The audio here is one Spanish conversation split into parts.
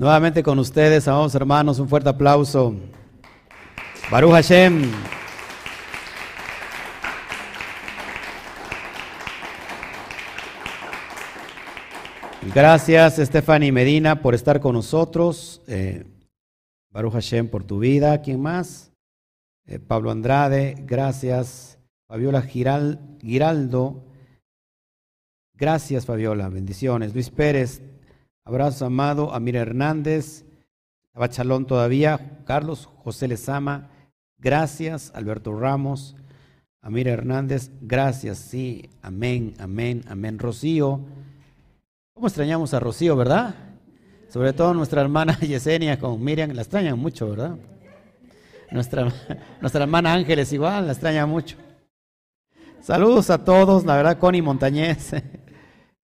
Nuevamente con ustedes, amados hermanos, un fuerte aplauso. Baruch Hashem. Gracias, Stephanie Medina, por estar con nosotros. Eh, Baruch Hashem por tu vida. ¿Quién más? Eh, Pablo Andrade, gracias. Fabiola Giraldo, gracias Fabiola, bendiciones. Luis Pérez, abrazo amado. Amir Hernández, Abachalón todavía. Carlos José Lezama, gracias. Alberto Ramos, Amir Hernández, gracias. Sí, amén, amén, amén. Rocío. ¿Cómo extrañamos a Rocío, verdad? Sobre todo nuestra hermana Yesenia con Miriam, la extrañan mucho, ¿verdad? Nuestra, nuestra hermana Ángeles igual, la extraña mucho. Saludos a todos, la verdad, Connie Montañez,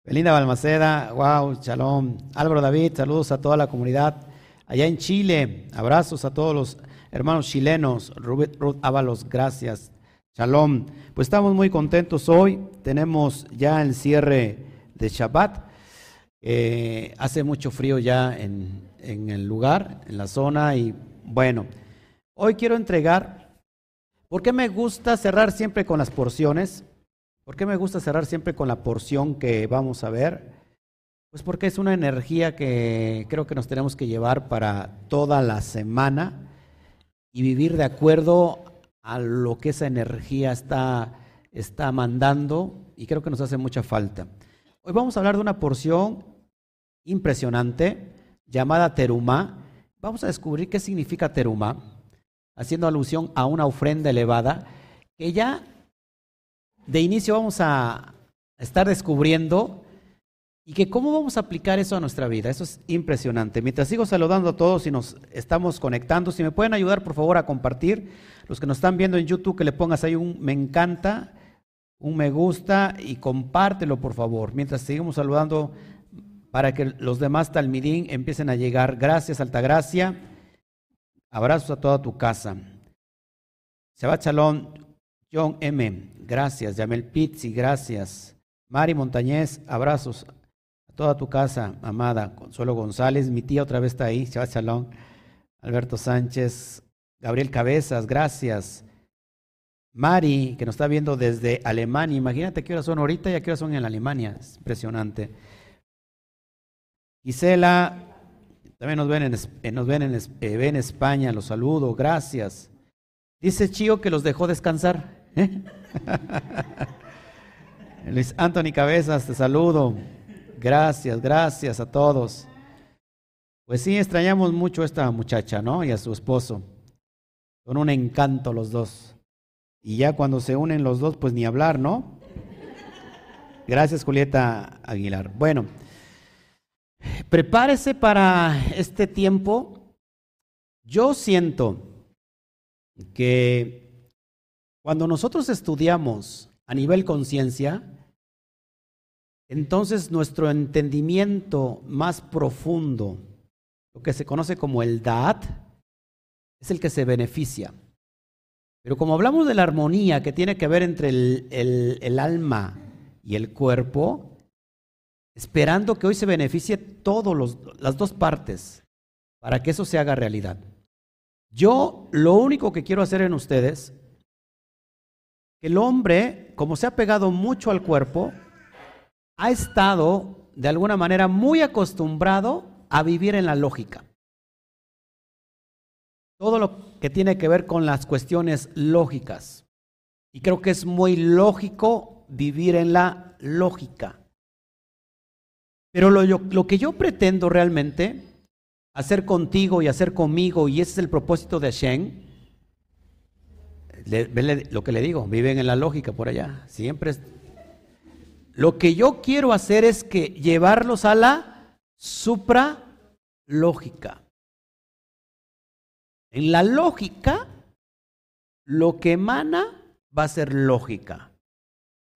Belinda Balmaceda, wow, shalom. Álvaro David, saludos a toda la comunidad. Allá en Chile, abrazos a todos los hermanos chilenos. Ruth Ábalos, gracias. Shalom. Pues estamos muy contentos hoy. Tenemos ya el cierre de Shabbat. Eh, hace mucho frío ya en, en el lugar, en la zona, y bueno, hoy quiero entregar, ¿por qué me gusta cerrar siempre con las porciones? ¿Por qué me gusta cerrar siempre con la porción que vamos a ver? Pues porque es una energía que creo que nos tenemos que llevar para toda la semana y vivir de acuerdo a lo que esa energía está, está mandando y creo que nos hace mucha falta. Hoy vamos a hablar de una porción impresionante llamada terumá. Vamos a descubrir qué significa terumá, haciendo alusión a una ofrenda elevada que ya de inicio vamos a estar descubriendo y que cómo vamos a aplicar eso a nuestra vida. Eso es impresionante. Mientras sigo saludando a todos y nos estamos conectando, si me pueden ayudar por favor a compartir, los que nos están viendo en YouTube, que le pongas ahí un me encanta, un me gusta y compártelo por favor. Mientras seguimos saludando para que los demás Talmidín empiecen a llegar. Gracias, Altagracia. Abrazos a toda tu casa. Shabbat Shalom, John M. Gracias. Yamel Pizzi, gracias. Mari Montañez, abrazos a toda tu casa, amada. Consuelo González, mi tía otra vez está ahí. Shabbat Shalom. Alberto Sánchez, Gabriel Cabezas, gracias. Mari, que nos está viendo desde Alemania. Imagínate qué horas son ahorita y a qué horas son en Alemania. Es impresionante. Gisela, también nos ven en, ven en, eh, en España, los saludo, gracias. Dice Chío que los dejó descansar. ¿eh? Luis Anthony Cabezas, te saludo. Gracias, gracias a todos. Pues sí, extrañamos mucho a esta muchacha, ¿no? Y a su esposo. Son un encanto los dos. Y ya cuando se unen los dos, pues ni hablar, ¿no? Gracias, Julieta Aguilar. Bueno. Prepárese para este tiempo. Yo siento que cuando nosotros estudiamos a nivel conciencia, entonces nuestro entendimiento más profundo, lo que se conoce como el Da'at, es el que se beneficia. Pero como hablamos de la armonía que tiene que ver entre el, el alma y el cuerpo, esperando que hoy se beneficie todas las dos partes para que eso se haga realidad. Yo lo único que quiero hacer en ustedes, el hombre, como se ha pegado mucho al cuerpo, ha estado de alguna manera muy acostumbrado a vivir en la lógica. Todo lo que tiene que ver con las cuestiones lógicas. Y creo que es muy lógico vivir en la lógica. Pero lo, que yo pretendo realmente hacer contigo y hacer conmigo, y ese es el propósito de Hashem, lo que le digo, viven en la lógica por allá, siempre. Lo que yo quiero hacer es que llevarlos a la supralógica. En la lógica, lo que emana va a ser lógica,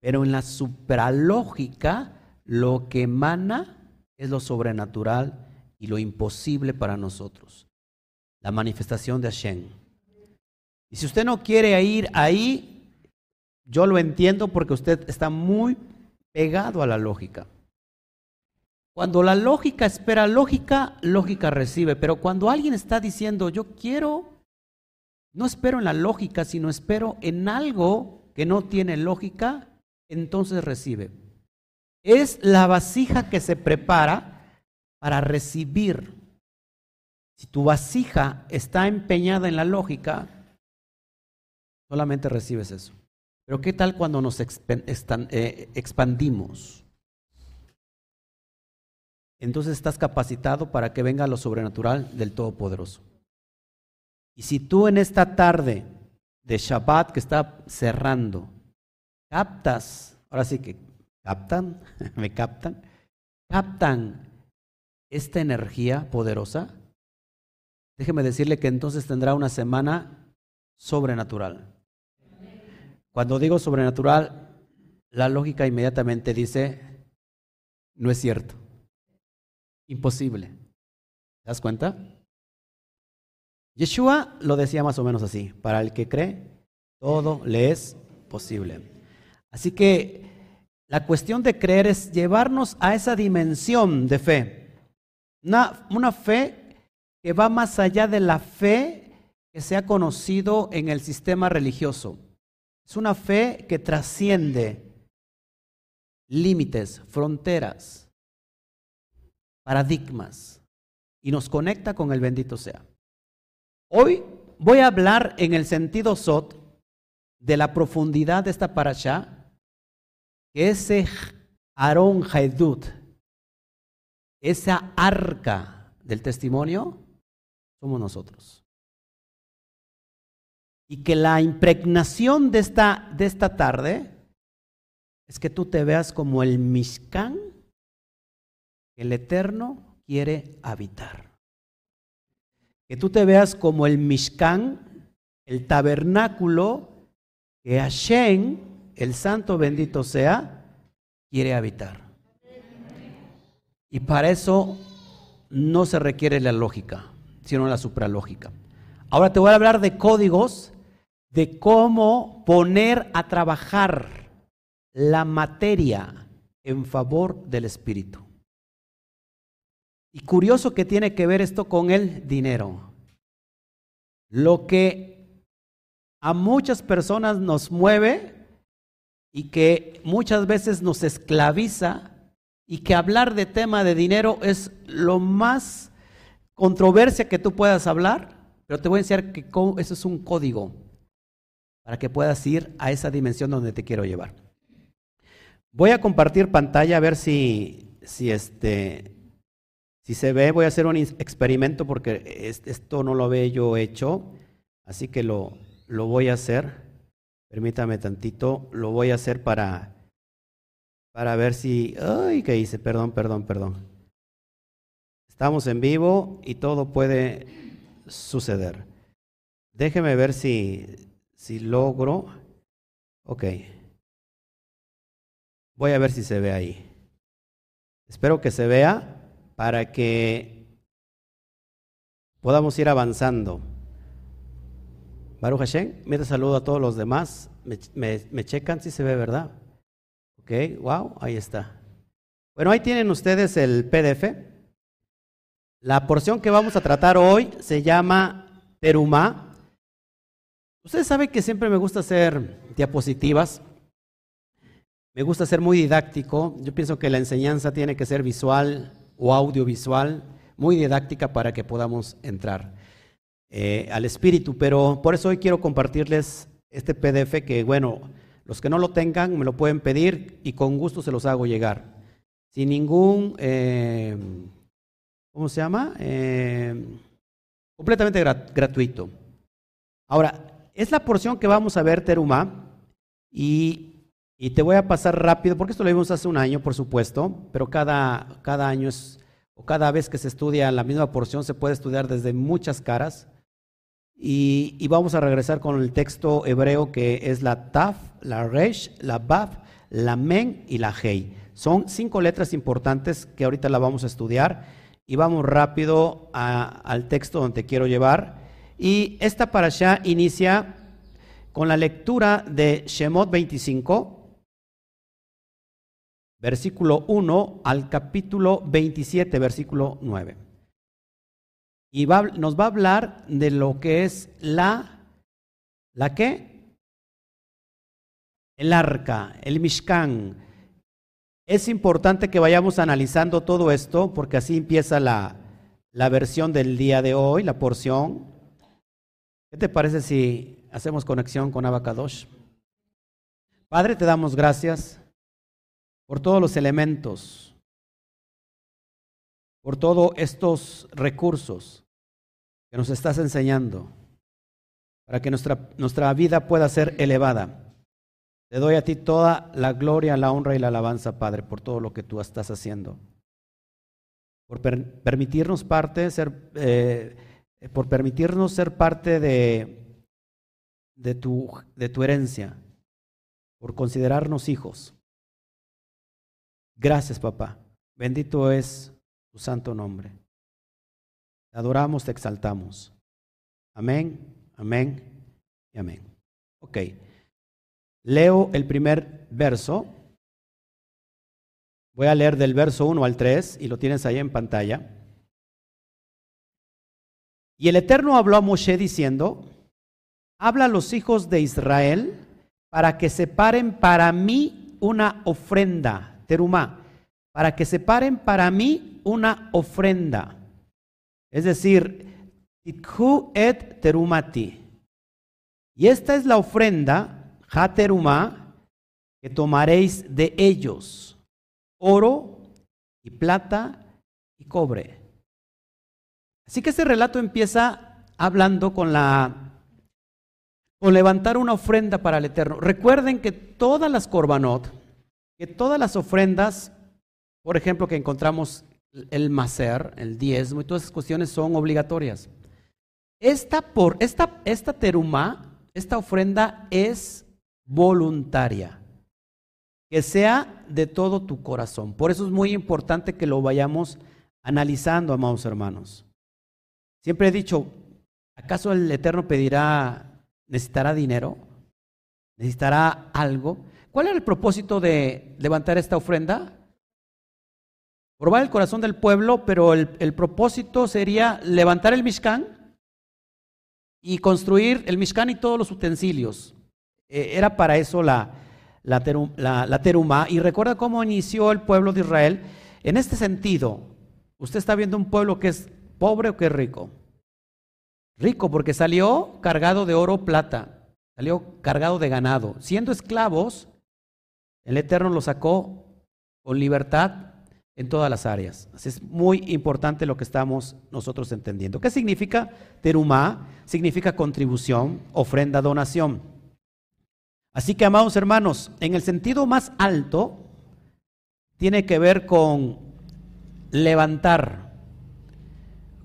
pero en la supralógica, lo que emana es lo sobrenatural y lo imposible para nosotros. La manifestación de Hashem. Y si usted no quiere ir ahí, yo lo entiendo porque usted está muy pegado a la lógica. Cuando la lógica espera lógica, lógica recibe. Pero cuando alguien está diciendo, yo quiero, no espero en la lógica, sino espero en algo que no tiene lógica, entonces recibe. Es la vasija que se prepara para recibir. Si tu vasija está empeñada en la lógica, solamente recibes eso. Pero ¿qué tal cuando nos eh, expandimos? Entonces estás capacitado para que venga lo sobrenatural del Todopoderoso. Y si tú en esta tarde de Shabbat que está cerrando, captas, ahora sí que captan, me captan, captan esta energía poderosa, déjeme decirle que entonces tendrá una semana sobrenatural. Cuando digo sobrenatural, la lógica inmediatamente dice, no es cierto, imposible. ¿Te das cuenta? Yeshua lo decía más o menos así, para el que cree, todo le es posible. Así que la cuestión de creer es llevarnos a esa dimensión de fe, una, fe que va más allá de la fe que se ha conocido en el sistema religioso. Es una fe que trasciende límites, fronteras, paradigmas y nos conecta con el bendito sea. Hoy voy a hablar en el sentido sot de la profundidad de esta parasha, que ese Aarón Haedut, esa arca del testimonio, somos nosotros. Y que la impregnación de esta, de esta tarde es que tú te veas como el Mishkan que el Eterno quiere habitar. Que tú te veas como el Mishkan, el tabernáculo que Hashem, el santo bendito sea, quiere habitar. Y para eso no se requiere la lógica, sino la supralógica. Ahora te voy a hablar de códigos de cómo poner a trabajar la materia en favor del espíritu. Y curioso que tiene que ver esto con el dinero. Lo que a muchas personas nos mueve y que muchas veces nos esclaviza y que hablar de tema de dinero es lo más controversia que tú puedas hablar, pero te voy a enseñar que eso es un código para que puedas ir a esa dimensión donde te quiero llevar. Voy a compartir pantalla a ver si, si este, si se ve, voy a hacer un experimento porque esto no lo había yo hecho, así que lo, lo voy a hacer. Permítame tantito, lo voy a hacer para, para ver si... Ay, ¿qué hice? Perdón, perdón, perdón. Estamos en vivo y todo puede suceder. Déjeme ver si, si logro. Ok. Voy a ver si se ve ahí. Espero que se vea para que podamos ir avanzando. Baruch Hashem, mira saludo a todos los demás. Me, checan si se ve, ¿verdad? Ok, wow, ahí está. Bueno, ahí tienen ustedes el PDF. La porción que vamos a tratar hoy se llama Terumá. Ustedes saben que siempre me gusta hacer diapositivas. Me gusta ser muy didáctico. Yo pienso que la enseñanza tiene que ser visual, o audiovisual, muy didáctica para que podamos entrar eh, al espíritu. Pero por eso hoy quiero compartirles este PDF que, bueno, los que no lo tengan me lo pueden pedir y con gusto se los hago llegar. Sin ningún, eh, ¿cómo se llama? Eh, completamente gratuito. Ahora, es la porción que vamos a ver, Teruma, y y te voy a pasar rápido, porque esto lo vimos hace un año, por supuesto, pero cada, cada año es, o cada vez que se estudia la misma porción, se puede estudiar desde muchas caras. Y, vamos a regresar con el texto hebreo que es la Taf, la Resh, la Baf, la Men y la Hei. Son cinco letras importantes que ahorita la vamos a estudiar. Y vamos rápido al texto donde quiero llevar. Y esta parasha inicia con la lectura de Shemot 25 versículo 1 al capítulo 27, versículo 9. Y nos va a hablar de lo que es la, ¿la qué? El arca, el Mishkan. Es importante que vayamos analizando todo esto porque así empieza la, la versión del día de hoy, la porción. ¿Qué te parece si hacemos conexión con Abacadosh? Padre, te damos gracias por todos los elementos, por todos estos recursos que nos estás enseñando, para que nuestra, nuestra vida pueda ser elevada. Te doy a ti toda la gloria, la honra y la alabanza, Padre, por todo lo que tú estás haciendo. Por permitirnos parte, ser, eh, por permitirnos ser parte de, de, tu, de tu herencia, por considerarnos hijos. Gracias, papá. Bendito es tu santo nombre. Te adoramos, te exaltamos. Amén, amén y amén. Ok. Leo el primer verso. Voy a leer del verso 1 al 3 y lo tienes ahí en pantalla. Y el Eterno habló a Moshe diciendo, habla a los hijos de Israel para que separen para mí una ofrenda, terumá, para que separen para mí una ofrenda. Es decir, tikhu et terumati. Y esta es la ofrenda Haterumá, que tomaréis de ellos oro y plata y cobre. Así que este relato empieza hablando con la con levantar una ofrenda para el Eterno. Recuerden que todas las korbanot, que todas las ofrendas, por ejemplo, que encontramos el macer, el diezmo y todas esas cuestiones son obligatorias. Esta por esta esta terumá, esta ofrenda es voluntaria. Que sea de todo tu corazón. Por eso es muy importante que lo vayamos analizando, amados hermanos. Siempre he dicho, ¿acaso el Eterno pedirá, necesitará dinero? ¿Necesitará algo? ¿Cuál era el propósito de levantar esta ofrenda? Probar el corazón del pueblo, pero el, propósito sería levantar el Mishkan y construir el Mishkan y todos los utensilios. Eh, era para eso la, la, teruma. Y recuerda cómo inició el pueblo de Israel. En este sentido, usted está viendo un pueblo que es pobre o que es rico. Rico porque salió cargado de oro, plata, salió cargado de ganado. Siendo esclavos, el Eterno lo sacó con libertad en todas las áreas. Así es muy importante lo que estamos nosotros entendiendo. ¿Qué significa terumá? Significa contribución, ofrenda, donación. Así que, amados hermanos, en el sentido más alto, tiene que ver con levantar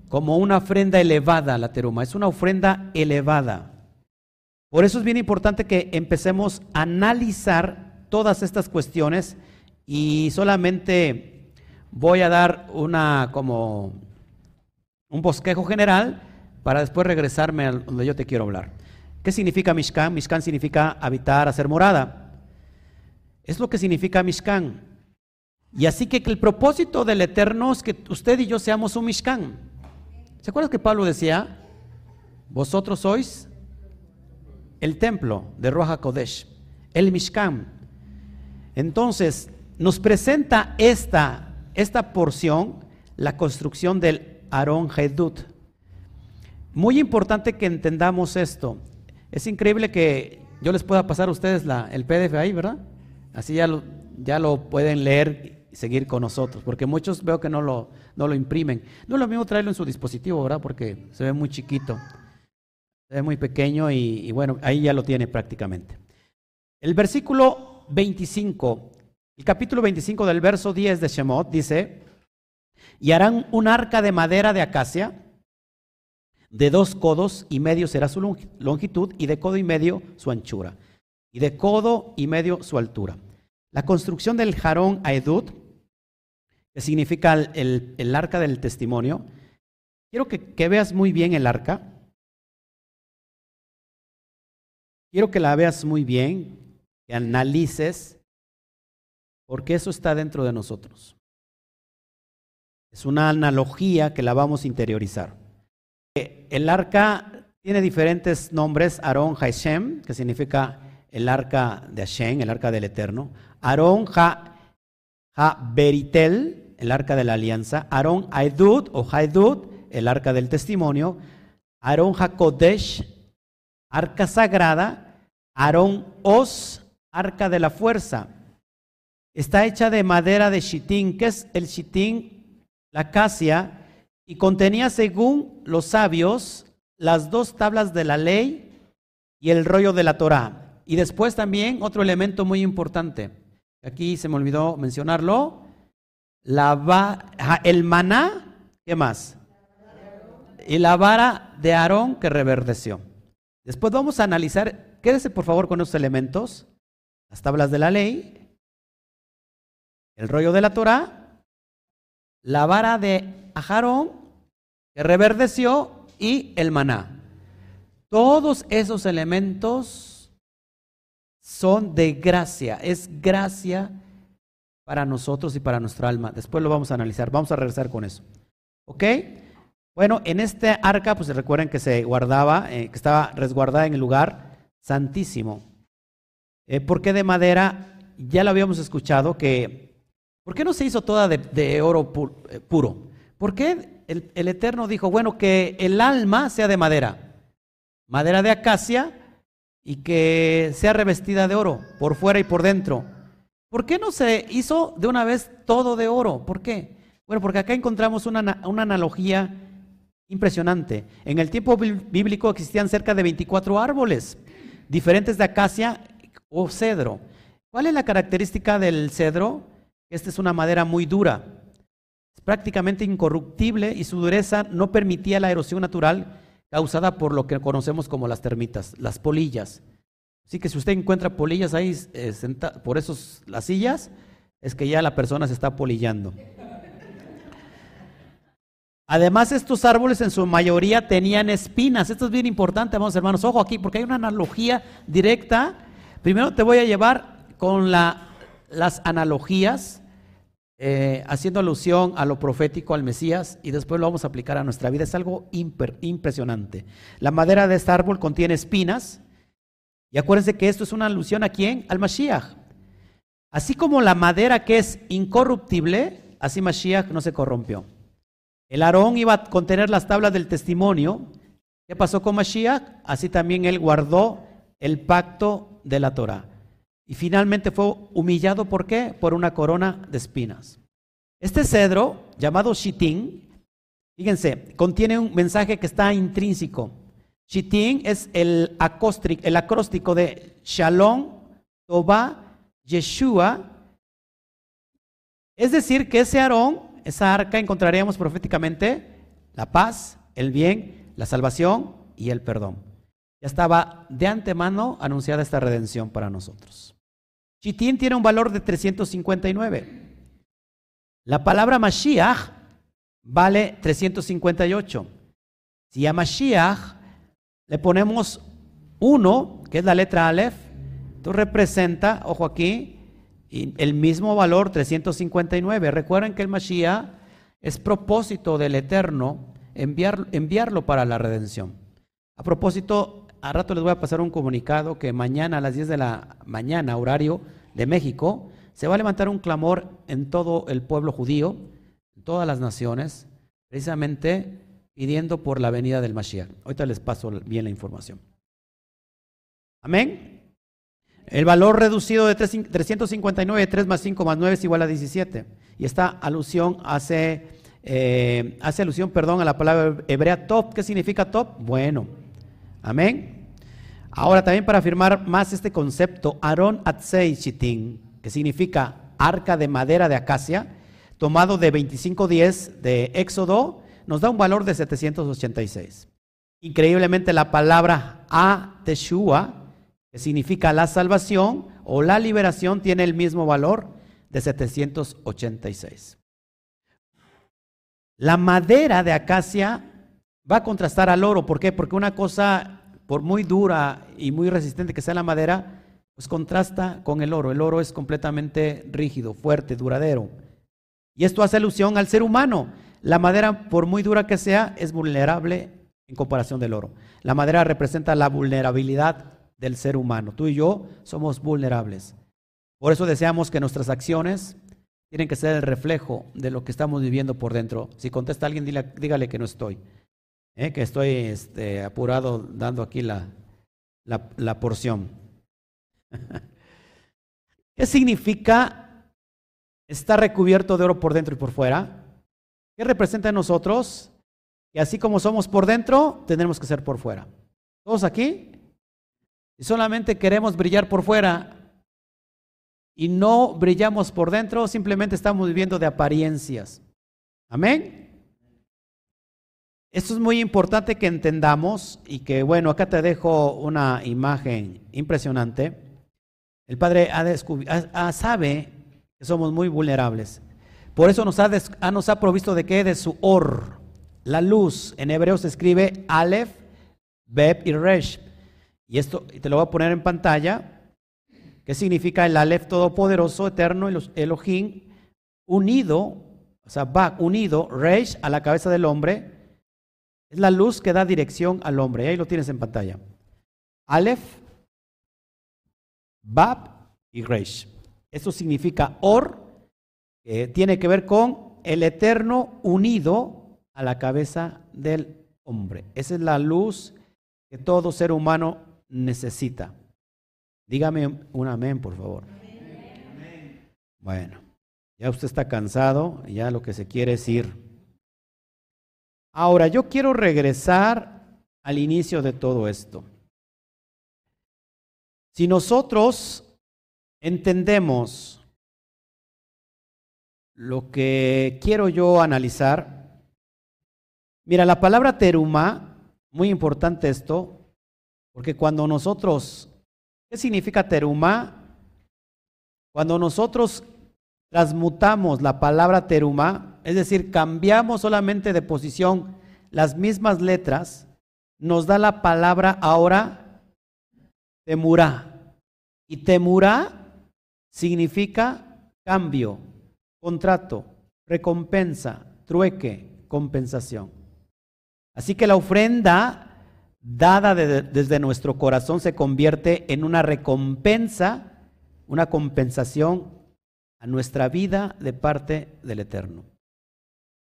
como una ofrenda elevada la teruma. Es una ofrenda elevada. Por eso es bien importante que empecemos a analizar todas estas cuestiones y solamente voy a dar una como un bosquejo general para después regresarme a donde yo te quiero hablar. ¿Qué significa Mishkan? Mishkan significa habitar, hacer morada. Es lo que significa Mishkan. Y así que el propósito del Eterno es que usted y yo seamos un Mishkan. ¿Se acuerdan que Pablo decía, vosotros sois el templo de Roja Kodesh, el Mishkan? Entonces, nos presenta esta, esta porción, la construcción del Aarón Hedut. Muy importante que entendamos esto. Es increíble que yo les pueda pasar a ustedes el PDF ahí, ¿verdad? Así ya lo, ya lo pueden leer y seguir con nosotros, porque muchos veo que no lo, no lo imprimen. No es lo mismo traerlo en su dispositivo, ¿verdad? Porque se ve muy chiquito, se ve muy pequeño y, y bueno, ahí ya lo tiene prácticamente. El versículo 25, el capítulo 25 del verso 10 de Shemot dice, y harán un arca de madera de acacia de dos codos y medio será su longitud y de codo y medio su anchura. Y de codo y medio su altura. La construcción del jarón Aedut, que significa el, arca del testimonio, quiero que, que veas muy bien el arca. Quiero que la veas muy bien, que analices porque eso está dentro de nosotros. Es una analogía que la vamos a interiorizar. El arca tiene diferentes nombres, Aarón Hashem, que significa el arca de Hashem, el arca del Eterno. Aarón Ha, ha Beritel, el arca de la alianza. Aarón Aedud o Haedud, el arca del testimonio. Aarón HaKodesh, arca sagrada. Aarón Os, arca de la fuerza. Está hecha de madera de chitín. ¿Qué es el chitín? La acacia. Y contenía, según los sabios, las dos tablas de la ley y el rollo de la Torah. Y después también otro elemento muy importante. Aquí se me olvidó mencionarlo. La el maná, ¿qué más? Y la vara de Aarón que reverdeció. Después vamos a analizar, quédese por favor con esos elementos, las tablas de la ley, el rollo de la Torah, la vara de Ajarón que reverdeció y el maná. Todos esos elementos son de gracia, es gracia para nosotros y para nuestra alma. Después lo vamos a analizar, vamos a regresar con eso. ¿Ok? Bueno, en este arca, pues recuerden que se guardaba, eh, que estaba resguardada en el lugar santísimo. Eh, ¿Por qué de madera? Ya lo habíamos escuchado que ¿Por qué no se hizo toda de, oro eh, puro? ¿Por qué el, el, Eterno dijo, bueno, que el alma sea de madera, madera de acacia y que sea revestida de oro, por fuera y por dentro? ¿Por qué no se hizo de una vez todo de oro? ¿Por qué? Bueno, porque acá encontramos una, una analogía impresionante. En el tiempo bíblico existían cerca de 24 árboles, diferentes de acacia o cedro. ¿Cuál es la característica del cedro? Esta es una madera muy dura, es prácticamente incorruptible y su dureza no permitía la erosión natural causada por lo que conocemos como las termitas, las polillas. Así que si usted encuentra polillas ahí eh, por esos las sillas, es que ya la persona se está polillando. Además, estos árboles en su mayoría tenían espinas. Esto es bien importante, vamos hermanos. Ojo aquí, porque hay una analogía directa. Primero te voy a llevar con la las analogías, eh, haciendo alusión a lo profético, al Mesías, y después lo vamos a aplicar a nuestra vida. Es algo impresionante. La madera de este árbol contiene espinas, y acuérdense que esto es una alusión a quién? Al Mashiach. Así como la madera que es incorruptible, así Mashiach no se corrompió. El Aarón iba a contener las tablas del testimonio. ¿Qué pasó con Mashiach? Así también él guardó el pacto de la Torah. Y finalmente fue humillado, ¿por qué? Por una corona de espinas. Este cedro, llamado Shitín, fíjense, contiene un mensaje que está intrínseco. Shitín es el, el acróstico de Shalom, Toba, Yeshua. Es decir, que ese Aarón, esa arca, encontraríamos proféticamente la paz, el bien, la salvación y el perdón. Ya estaba de antemano anunciada esta redención para nosotros. Chitín tiene un valor de 359. La palabra Mashiach vale 358. Si a Mashiach le ponemos 1, que es la letra Aleph, esto representa, ojo aquí, el mismo valor 359. Recuerden que el Mashiach es propósito del Eterno enviar, enviarlo para la redención. A propósito, a rato les voy a pasar un comunicado que mañana a las 10 de la mañana, horario de México, se va a levantar un clamor en todo el pueblo judío, en todas las naciones, precisamente pidiendo por la venida del Mashiach. Ahorita les paso bien la información. Amén. El valor reducido de 359, 3 más 5 más 9 es igual a 17. Y esta alusión hace, eh, hace alusión, perdón, a la palabra hebrea top. ¿Qué significa top? Bueno. Amén. Ahora también para afirmar más este concepto, Aaron Atzei Shitin, que significa arca de madera de acacia, tomado de 25.10 de Éxodo, nos da un valor de 786. Increíblemente la palabra A Teshua, que significa la salvación o la liberación, tiene el mismo valor de 786. La madera de acacia va a contrastar al oro. ¿Por qué? Porque una cosa, por muy dura y muy resistente que sea la madera, pues contrasta con el oro. El oro es completamente rígido, fuerte, duradero. Y esto hace alusión al ser humano. La madera, por muy dura que sea, es vulnerable en comparación del oro. La madera representa la vulnerabilidad del ser humano. Tú y yo somos vulnerables. Por eso deseamos que nuestras acciones tienen que ser el reflejo de lo que estamos viviendo por dentro. Si contesta alguien, dígale que no estoy, ¿eh? que estoy este, apurado dando aquí la, la porción. ¿Qué significa estar recubierto de oro por dentro y por fuera? ¿Qué representa en nosotros? Que así como somos por dentro, tenemos que ser por fuera. ¿Todos aquí? Si solamente queremos brillar por fuera y no brillamos por dentro, simplemente estamos viviendo de apariencias. Amén. Esto es muy importante que entendamos y que, bueno, acá te dejo una imagen impresionante. El Padre sabe que somos muy vulnerables. Por eso nos ha, nos ha provisto de qué? De su or. La luz. En hebreo se escribe Aleph, Beb y Resh. Y esto te lo voy a poner en pantalla. ¿Qué significa el Aleph todopoderoso, eterno, Elohim, unido, o sea, Bak, unido, Resh a la cabeza del hombre? Es la luz que da dirección al hombre. Y ahí lo tienes en pantalla. Aleph, Bab y Resh. Eso significa Or, que tiene que ver con el eterno unido a la cabeza del hombre. Esa es la luz que todo ser humano necesita. Dígame un amén, por favor. Bueno, ya usted está cansado, ya lo que se quiere es ir. Ahora, yo quiero regresar al inicio de todo esto. Si nosotros entendemos lo que quiero yo analizar, mira, la palabra teruma, muy importante esto, porque cuando nosotros, ¿qué significa teruma? Cuando nosotros transmutamos la palabra teruma, es decir, cambiamos solamente de posición las mismas letras, nos da la palabra ahora temurá. Y temurá significa cambio, contrato, recompensa, trueque, compensación. Así que la ofrenda dada desde nuestro corazón se convierte en una recompensa, una compensación a nuestra vida de parte del Eterno.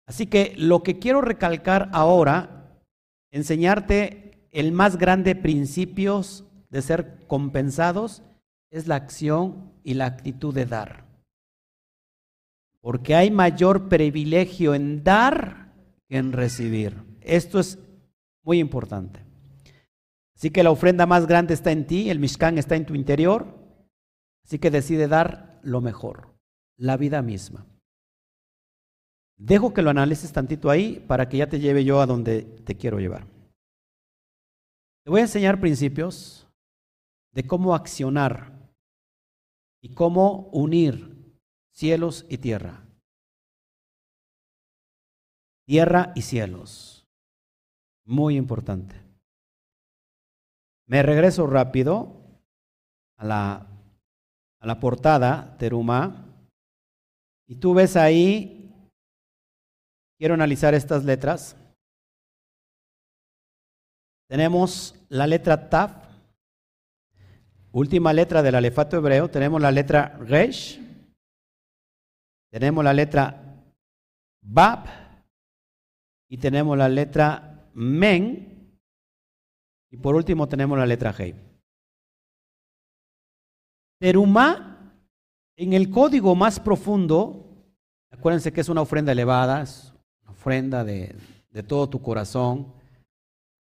Así que lo que quiero recalcar ahora, enseñarte el más grande principios de ser compensados, es la acción y la actitud de dar. Porque hay mayor privilegio en dar que en recibir. Esto es muy importante. Así que la ofrenda más grande está en ti, el Mishkan está en tu interior. Así que decide dar lo mejor la vida misma. Dejo que lo analices tantito ahí para que ya te lleve yo a donde te quiero llevar. Te voy a enseñar principios de cómo accionar y cómo unir cielos y tierra. Tierra y cielos. Muy importante. Me regreso rápido a la, a la portada, Teruma. Y tú ves ahí, quiero analizar estas letras. Tenemos la letra Taf, última letra del alefato hebreo. Tenemos la letra Resh. Tenemos la letra Bab. Y tenemos la letra Men. Y por último tenemos la letra Hei. Terumá en el código más profundo, acuérdense que es una ofrenda elevada, es una ofrenda de, todo tu corazón,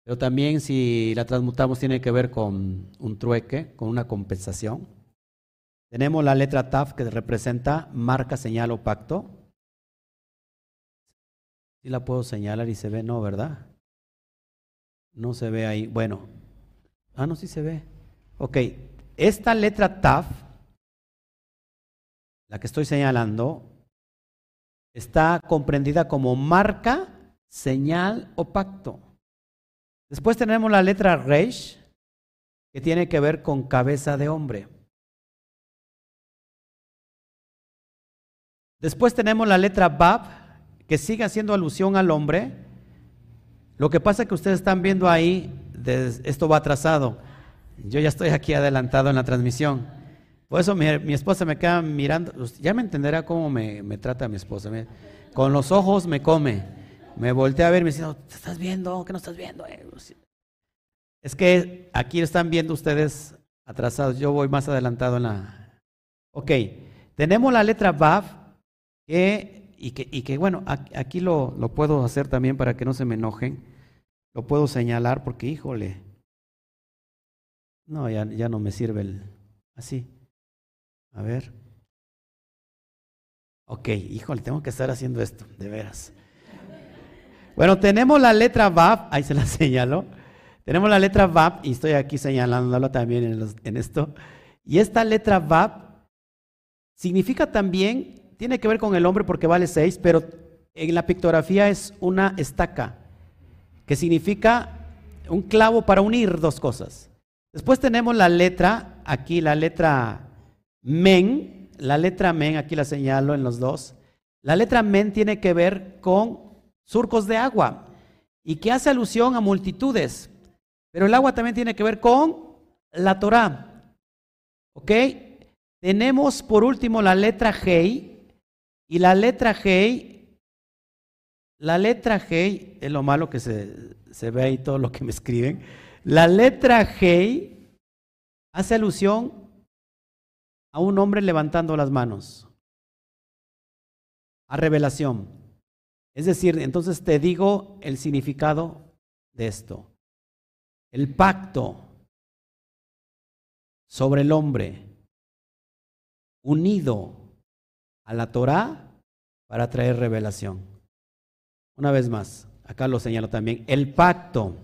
pero también si la transmutamos tiene que ver con un trueque, con una compensación. Tenemos la letra TAF que representa marca, señal o pacto. Si la puedo señalar y se ve, no, ¿verdad? No se ve ahí. Bueno, ah, no, sí se ve. Ok, esta letra TAF la que estoy señalando, está comprendida como marca, señal o pacto. Después tenemos la letra Reish, que tiene que ver con cabeza de hombre. Después tenemos la letra Bab, que sigue haciendo alusión al hombre. Lo que pasa es que ustedes están viendo ahí, esto va atrasado. Yo ya estoy aquí adelantado en la transmisión. Por eso mi, esposa me queda mirando. Ya me entenderá cómo me, trata mi esposa. Con los ojos me come. Me voltea a ver y me dice, ¿te estás viendo? ¿Qué no estás viendo? Eh, pues, es que aquí están viendo ustedes atrasados. Yo voy más adelantado en la... Ok, tenemos la letra Vav que, y, que, y que bueno, aquí lo, lo puedo hacer también para que no se me enojen. Lo puedo señalar porque, híjole, no, ya, ya no me sirve el... Así. A ver. Ok, híjole, tengo que estar haciendo esto, de veras. Bueno, tenemos la letra Vav, ahí se la señaló. Tenemos la letra Vav y estoy aquí señalándolo también en, esto. Y esta letra Vav significa también, tiene que ver con el hombre porque vale seis, pero en la pictografía es una estaca, que significa un clavo para unir dos cosas. Después tenemos la letra, aquí la letra Men, la letra Men, aquí la señalo en los dos. La letra Men tiene que ver con surcos de agua y que hace alusión a multitudes. Pero el agua también tiene que ver con la Torah. ¿Ok? Tenemos por último la letra G y la letra G, la letra G, es lo malo que se, se ve ahí todo lo que me escriben. La letra G hace alusión a un hombre levantando las manos, a revelación. Es decir, entonces te digo el significado de esto el pacto sobre el hombre unido a la Torah para traer revelación. Una vez más, acá lo señalo también, el pacto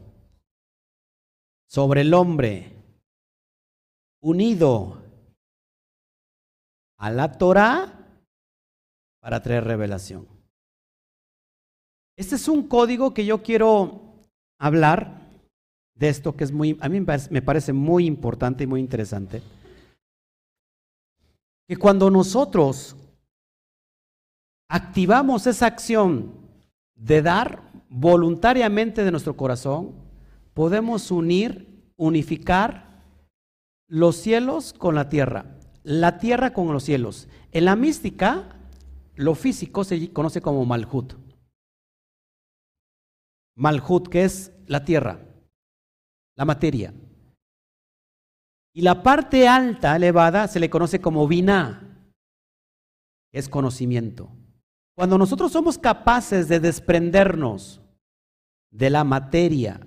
sobre el hombre unido a la Torah para traer revelación. Este es un código que yo quiero hablar de esto que es muy, a mí me parece muy importante y muy interesante, que cuando nosotros activamos esa acción de dar voluntariamente de nuestro corazón, podemos unir, unificar los cielos con la tierra, la tierra con los cielos. En la mística, lo físico se conoce como Malhut. Malhut, que es la tierra la materia. Y la parte alta, elevada, se le conoce como vina, es conocimiento. Cuando nosotros somos capaces de desprendernos de la materia,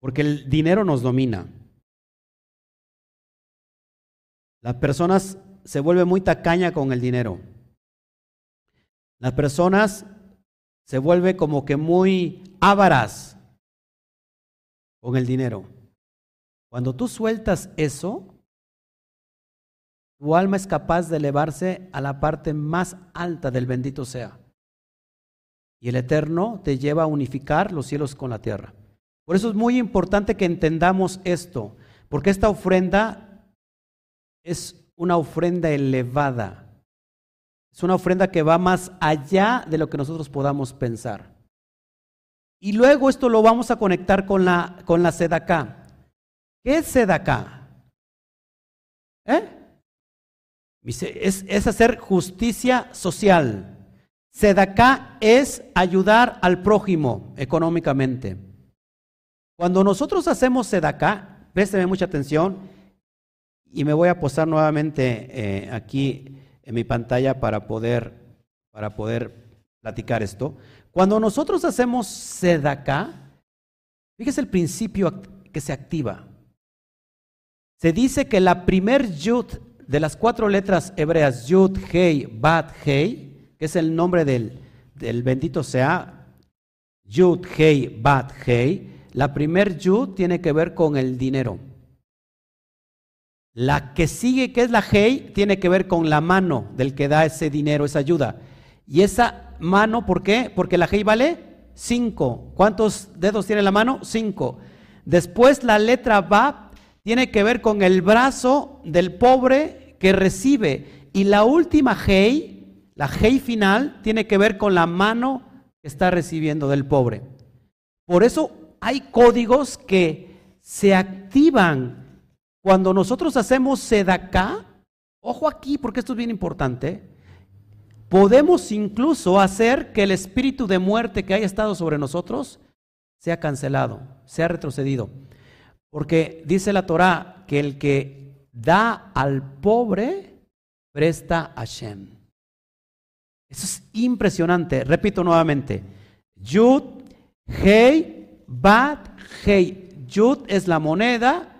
porque el dinero nos domina, las personas se vuelven muy tacaña con el dinero. Las personas se vuelven como que muy ávaras con el dinero. Cuando tú sueltas eso, tu alma es capaz de elevarse a la parte más alta del bendito sea. Y el Eterno te lleva a unificar los cielos con la tierra. Por eso es muy importante que entendamos esto, porque esta ofrenda es una ofrenda elevada. Es una ofrenda que va más allá de lo que nosotros podamos pensar. Y luego esto lo vamos a conectar con la, con la sedacá. ¿Qué es sedacá? ¿Eh? Es, es hacer justicia social. Sedacá es ayudar al prójimo económicamente. Cuando nosotros hacemos sedacá, présteme mucha atención y me voy a posar nuevamente eh, aquí en mi pantalla para poder, para poder platicar esto. Cuando nosotros hacemos sedacá, fíjese el principio que se activa. Se dice que la primer yud de las cuatro letras hebreas, yud, hei, bat, hei, que es el nombre del, del bendito sea, yud, hei, bat, hei, la primer yud tiene que ver con el dinero. La que sigue, que es la hei, tiene que ver con la mano del que da ese dinero, esa ayuda. Y esa mano, ¿por qué? Porque la Hei vale 5. ¿Cuántos dedos tiene la mano? 5. Después la letra va tiene que ver con el brazo del pobre que recibe. Y la última Hei, la Hei final, tiene que ver con la mano que está recibiendo del pobre. Por eso hay códigos que se activan cuando nosotros hacemos sedaká. Ojo aquí, porque esto es bien importante. Podemos incluso hacer que el espíritu de muerte que haya estado sobre nosotros sea cancelado, sea retrocedido. Porque dice la Torah que el que da al pobre presta a Shem. Eso es impresionante. Repito nuevamente. Yud, Hei, Bat, Hei. Yud es la moneda.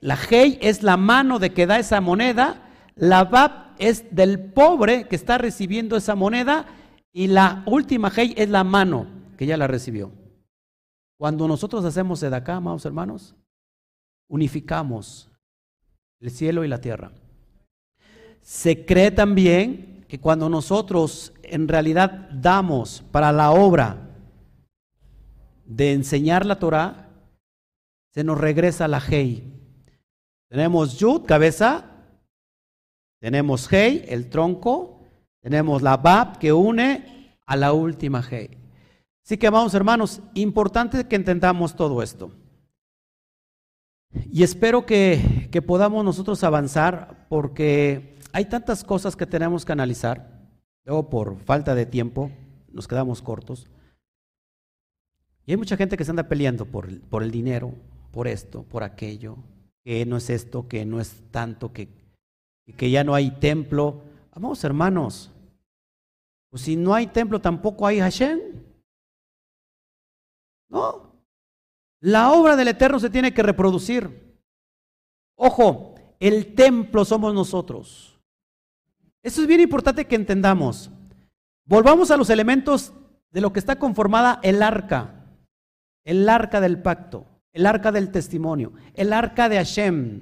La Hei es la mano de que da esa moneda. La Bat es del pobre que está recibiendo esa moneda. Y la última Hei es la mano que ya la recibió. Cuando nosotros hacemos acá, amados hermanos, unificamos el cielo y la tierra. Se cree también que cuando nosotros en realidad damos para la obra de enseñar la Torah, se nos regresa la Hei. Tenemos Yud, cabeza, tenemos Hei, el tronco, tenemos la Bab que une a la última Hei. Así que, vamos hermanos, importante que entendamos todo esto. Y espero que, que, podamos nosotros avanzar porque hay tantas cosas que tenemos que analizar. Luego, por falta de tiempo, nos quedamos cortos. Y hay mucha gente que se anda peleando por, por el dinero, por esto, por aquello, que no es esto, que no es tanto, que, que ya no hay templo. Vamos, hermanos, pues si no hay templo, tampoco hay Hashem. No. La obra del Eterno se tiene que reproducir. Ojo, el templo somos nosotros. Eso es bien importante que entendamos. Volvamos a los elementos de lo que está conformada el arca, el arca del pacto, el arca del testimonio, el arca de Hashem.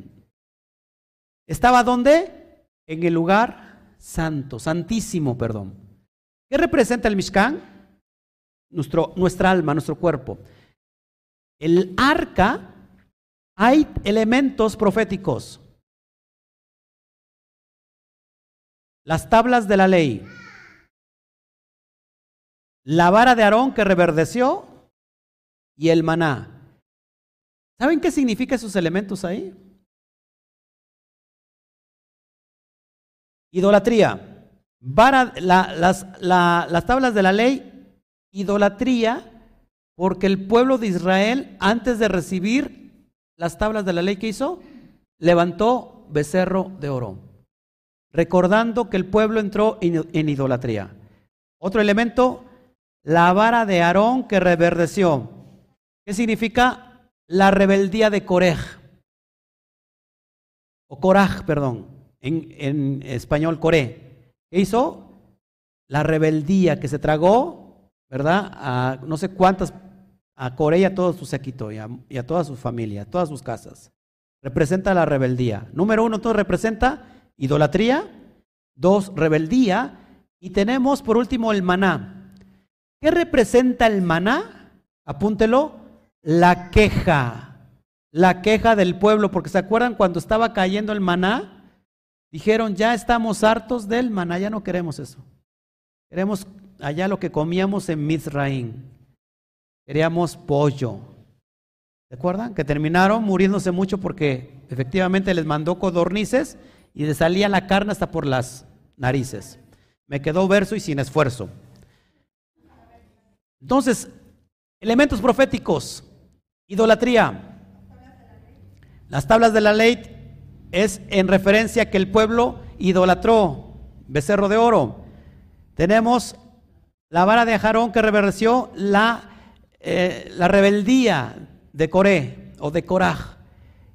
¿Estaba dónde? En el lugar santo, santísimo, perdón. ¿Qué representa el Mishkan? nuestro, nuestra alma, nuestro cuerpo. El arca, hay elementos proféticos. Las tablas de la ley. La vara de Aarón que reverdeció y el maná. ¿Saben qué significa esos elementos ahí? Idolatría. Vara, las, las tablas de la ley idolatría porque el pueblo de Israel, antes de recibir las tablas de la ley que hizo, levantó becerro de oro, recordando que el pueblo entró en idolatría. Otro elemento, la vara de Aarón que reverdeció. ¿Qué significa? La rebeldía de Corej. O Coraj, perdón, en, español Coré. ¿Qué hizo? La rebeldía que se tragó ¿verdad? A no sé cuántas, a Corea y a todo su séquito y a, toda su familia, a todas sus casas. Representa la rebeldía. Número uno, todo representa idolatría. Dos, rebeldía. Y tenemos por último el maná. ¿Qué representa el maná? Apúntelo. La queja. La queja del pueblo. Porque se acuerdan cuando estaba cayendo el maná. Dijeron, ya estamos hartos del maná, ya no queremos eso. Queremos allá lo que comíamos en Mizraim. Queríamos pollo. ¿Se acuerdan? Que terminaron muriéndose mucho porque efectivamente les mandó codornices y les salía la carne hasta por las narices. Me quedó verso y sin esfuerzo. Entonces, elementos proféticos, idolatría. Las tablas de la ley es en referencia que el pueblo idolatró becerro de oro. Tenemos la vara de Aarón que reverdeció la, eh, la rebeldía de Coré o de Coraj.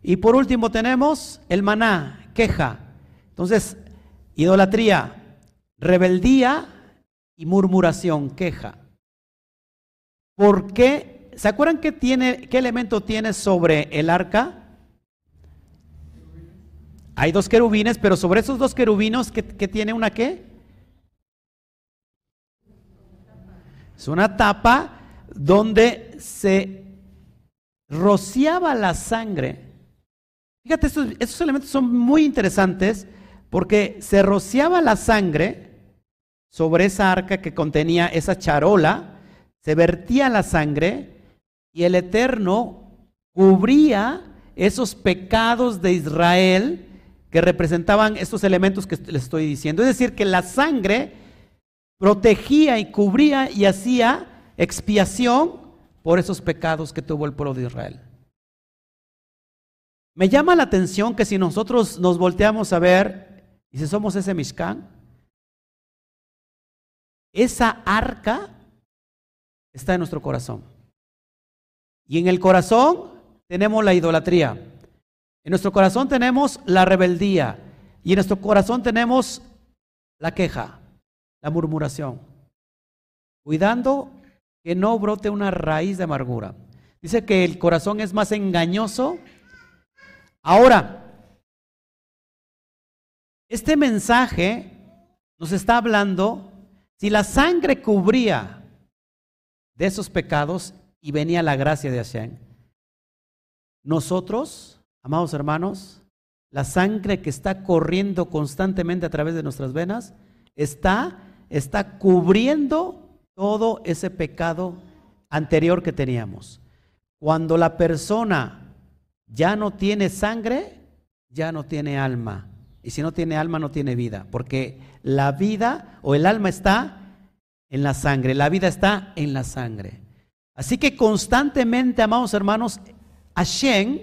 Y por último tenemos el maná, queja. Entonces, idolatría, rebeldía y murmuración, queja. ¿Por qué? ¿Se acuerdan qué, tiene, qué elemento tiene sobre el arca? Hay dos querubines, pero sobre esos dos querubinos, ¿qué, tiene una qué? Es una tapa donde se rociaba la sangre. Fíjate, estos, elementos son muy interesantes Porque se rociaba la sangre sobre esa arca que contenía esa charola, se vertía la sangre y el Eterno cubría esos pecados de Israel que representaban estos elementos que les estoy diciendo. Es decir, que la sangre protegía y cubría y hacía expiación por esos pecados que tuvo el pueblo de Israel. Me llama la atención que si nosotros nos volteamos a ver, y si somos ese Mishkan, esa arca está en nuestro corazón. Y en el corazón tenemos la idolatría. En nuestro corazón tenemos la rebeldía. Y en nuestro corazón tenemos la queja, la murmuración. Cuidando que no brote una raíz de amargura. Dice que el corazón es más engañoso. Ahora, este mensaje nos está hablando, si la sangre cubría de esos pecados y venía la gracia de Hashem, nosotros, amados hermanos, la sangre que está corriendo constantemente a través de nuestras venas, está, está cubriendo todo ese pecado anterior que teníamos. Cuando la persona ya no tiene sangre, ya no tiene alma. Y si no tiene alma, no tiene vida. Porque la vida o el alma está en la sangre. La vida está en la sangre. Así que constantemente, amados hermanos, Hashem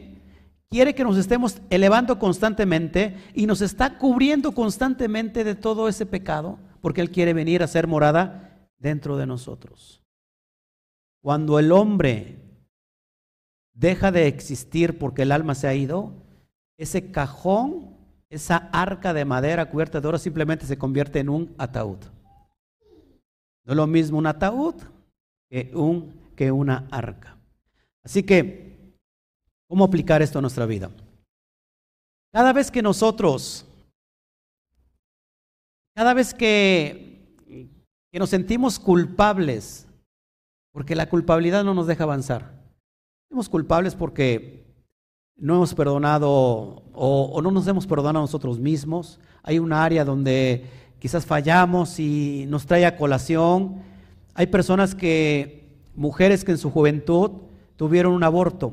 quiere que nos estemos elevando constantemente y nos está cubriendo constantemente de todo ese pecado, porque Él quiere venir a ser morada dentro de nosotros. Cuando el hombre deja de existir porque el alma se ha ido, ese cajón, esa arca de madera cubierta de oro simplemente se convierte en un ataúd. No es lo mismo un ataúd que, un, que una arca. Así que, ¿cómo aplicar esto a nuestra vida? Cada vez que nosotros, cada vez que nos sentimos culpables, porque la culpabilidad no nos deja avanzar. Somos culpables porque no hemos perdonado o, no nos hemos perdonado a nosotros mismos. Hay un área donde quizás fallamos y nos trae a colación. Hay personas que, mujeres que en su juventud tuvieron un aborto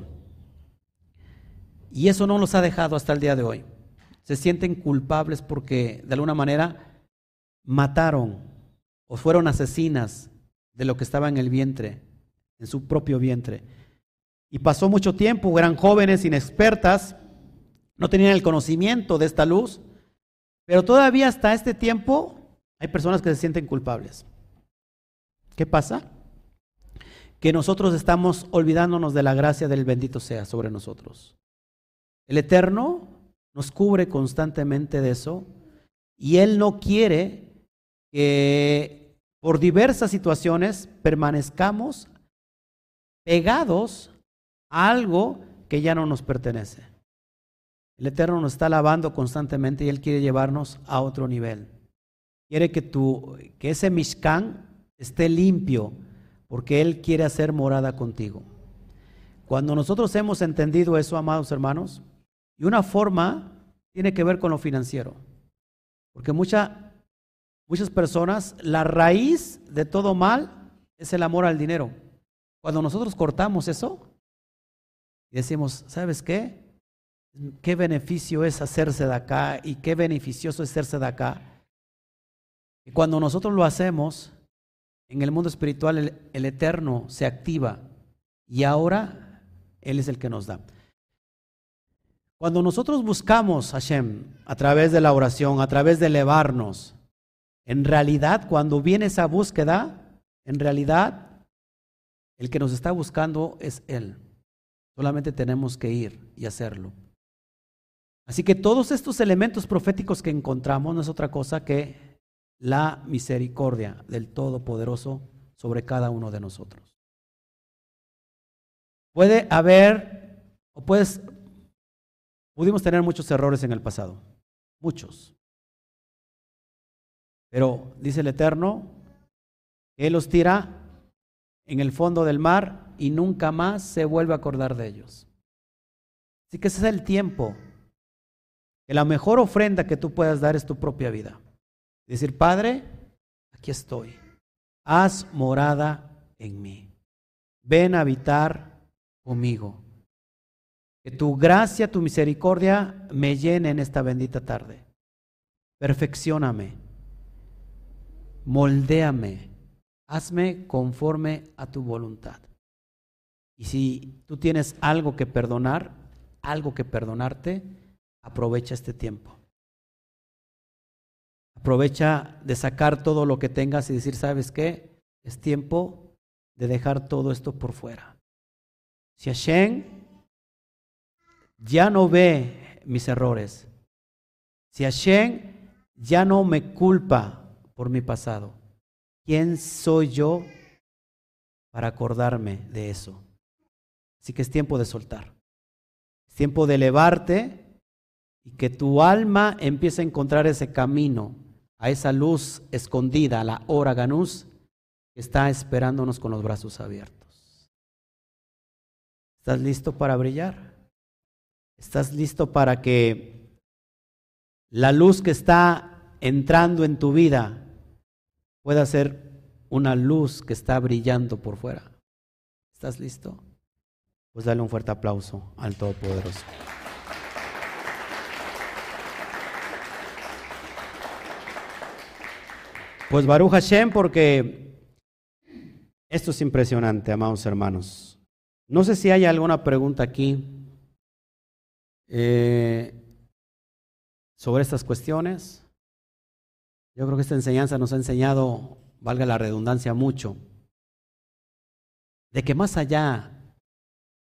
y eso no los ha dejado hasta el día de hoy. Se sienten culpables porque de alguna manera mataron o fueron asesinas de lo que estaba en el vientre, en su propio vientre. Y pasó mucho tiempo, eran jóvenes, inexpertas, no tenían el conocimiento de esta luz, pero todavía hasta este tiempo hay personas que se sienten culpables. ¿Qué pasa? Que nosotros estamos olvidándonos de la gracia del bendito sea sobre nosotros. El Eterno nos cubre constantemente de eso y Él no quiere que por diversas situaciones permanezcamos pegados a algo que ya no nos pertenece. El Eterno nos está lavando constantemente y Él quiere llevarnos a otro nivel. Quiere que, tu, que ese Mishkan esté limpio, porque Él quiere hacer morada contigo. Cuando nosotros hemos entendido eso, amados hermanos, y una forma tiene que ver con lo financiero, porque mucha, Muchas personas, la raíz de todo mal es el amor al dinero. Cuando nosotros cortamos eso y decimos, ¿sabes qué? ¿Qué beneficio es hacerse de acá y qué beneficioso es hacerse de acá? Y cuando nosotros lo hacemos, en el mundo espiritual el, eterno se activa y ahora Él es el que nos da. Cuando nosotros buscamos a Hashem a través de la oración, a través de elevarnos, en realidad, cuando viene esa búsqueda, en realidad, el que nos está buscando es Él. Solamente tenemos que ir y hacerlo. Así que todos estos elementos proféticos que encontramos no es otra cosa que la misericordia del Todopoderoso sobre cada uno de nosotros. Puede haber, o puedes, pudimos tener muchos errores en el pasado, muchos. Pero dice el Eterno, Él los tira en el fondo del mar y nunca más se vuelve a acordar de ellos. Así que ese es el tiempo que la mejor ofrenda que tú puedas dar es tu propia vida. Decir, Padre, aquí estoy. Haz morada en mí. Ven a habitar conmigo. Que tu gracia, tu misericordia me llene en esta bendita tarde. Perfeccioname. Moldéame. Hazme conforme a tu voluntad. Y si tú tienes algo que perdonar, algo que perdonarte, aprovecha este tiempo. Aprovecha de sacar todo lo que tengas y decir, ¿sabes qué? Es tiempo de dejar todo esto por fuera. Si Hashem ya no ve mis errores. Si Hashem ya no me culpa por mi pasado, ¿quién soy yo para acordarme de eso? Así que es tiempo de soltar. Es tiempo de elevarte y que tu alma empiece a encontrar ese camino, a esa luz escondida, a la hora ganús, que está esperándonos con los brazos abiertos. ¿Estás listo para brillar? ¿Estás listo para que la luz que está entrando en tu vida pueda ser una luz que está brillando por fuera? ¿Estás listo? Pues dale un fuerte aplauso al Todopoderoso. Pues Baruch Hashem, porque esto es impresionante, amados hermanos. No sé si hay alguna pregunta aquí. Eh, sobre estas cuestiones. Yo creo que esta enseñanza nos ha enseñado, valga la redundancia, mucho, de que más allá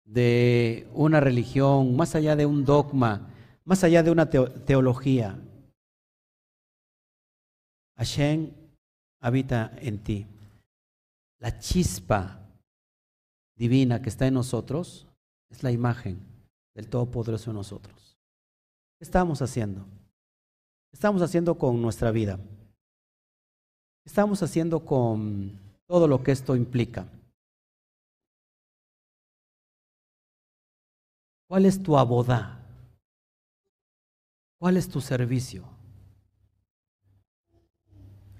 de una religión, más allá de un dogma, más allá de una teología, Hashem habita en ti. La chispa divina que está en nosotros es la imagen del Todopoderoso en nosotros. ¿Qué estamos haciendo? ¿Qué estamos haciendo con nuestra vida? ¿Qué estamos haciendo con todo lo que esto implica? ¿Cuál es tu abodá? ¿Cuál es tu servicio?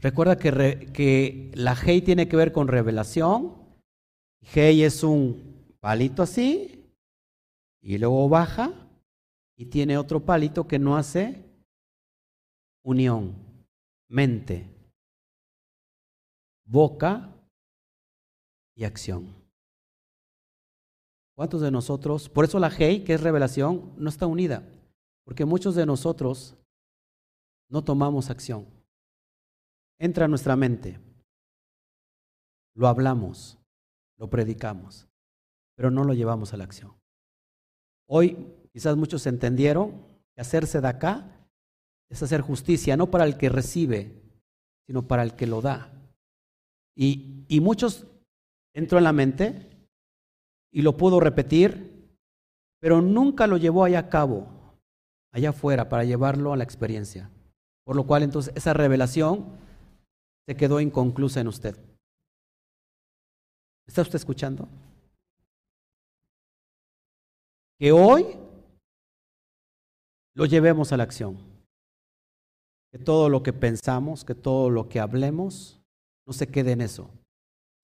Recuerda que, la Hei tiene que ver con revelación. Hei es un palito así y luego baja y tiene otro palito que no hace unión, mente, boca y acción. ¿Cuántos de nosotros, por eso la Hei, que es revelación, no está unida? Porque muchos de nosotros no tomamos acción. Entra a nuestra mente, lo hablamos, lo predicamos, pero no lo llevamos a la acción. Hoy quizás muchos entendieron que hacerse de acá es hacer justicia, no para el que recibe, sino para el que lo da. Y, y muchos entró en la mente y lo pudo repetir, pero nunca lo llevó allá a cabo, allá afuera, para llevarlo a la experiencia. Por lo cual entonces esa revelación se quedó inconclusa en usted. ¿Está usted escuchando? que hoy lo llevemos a la acción. Que todo lo que pensamos, que todo lo que hablemos, no se quede en eso,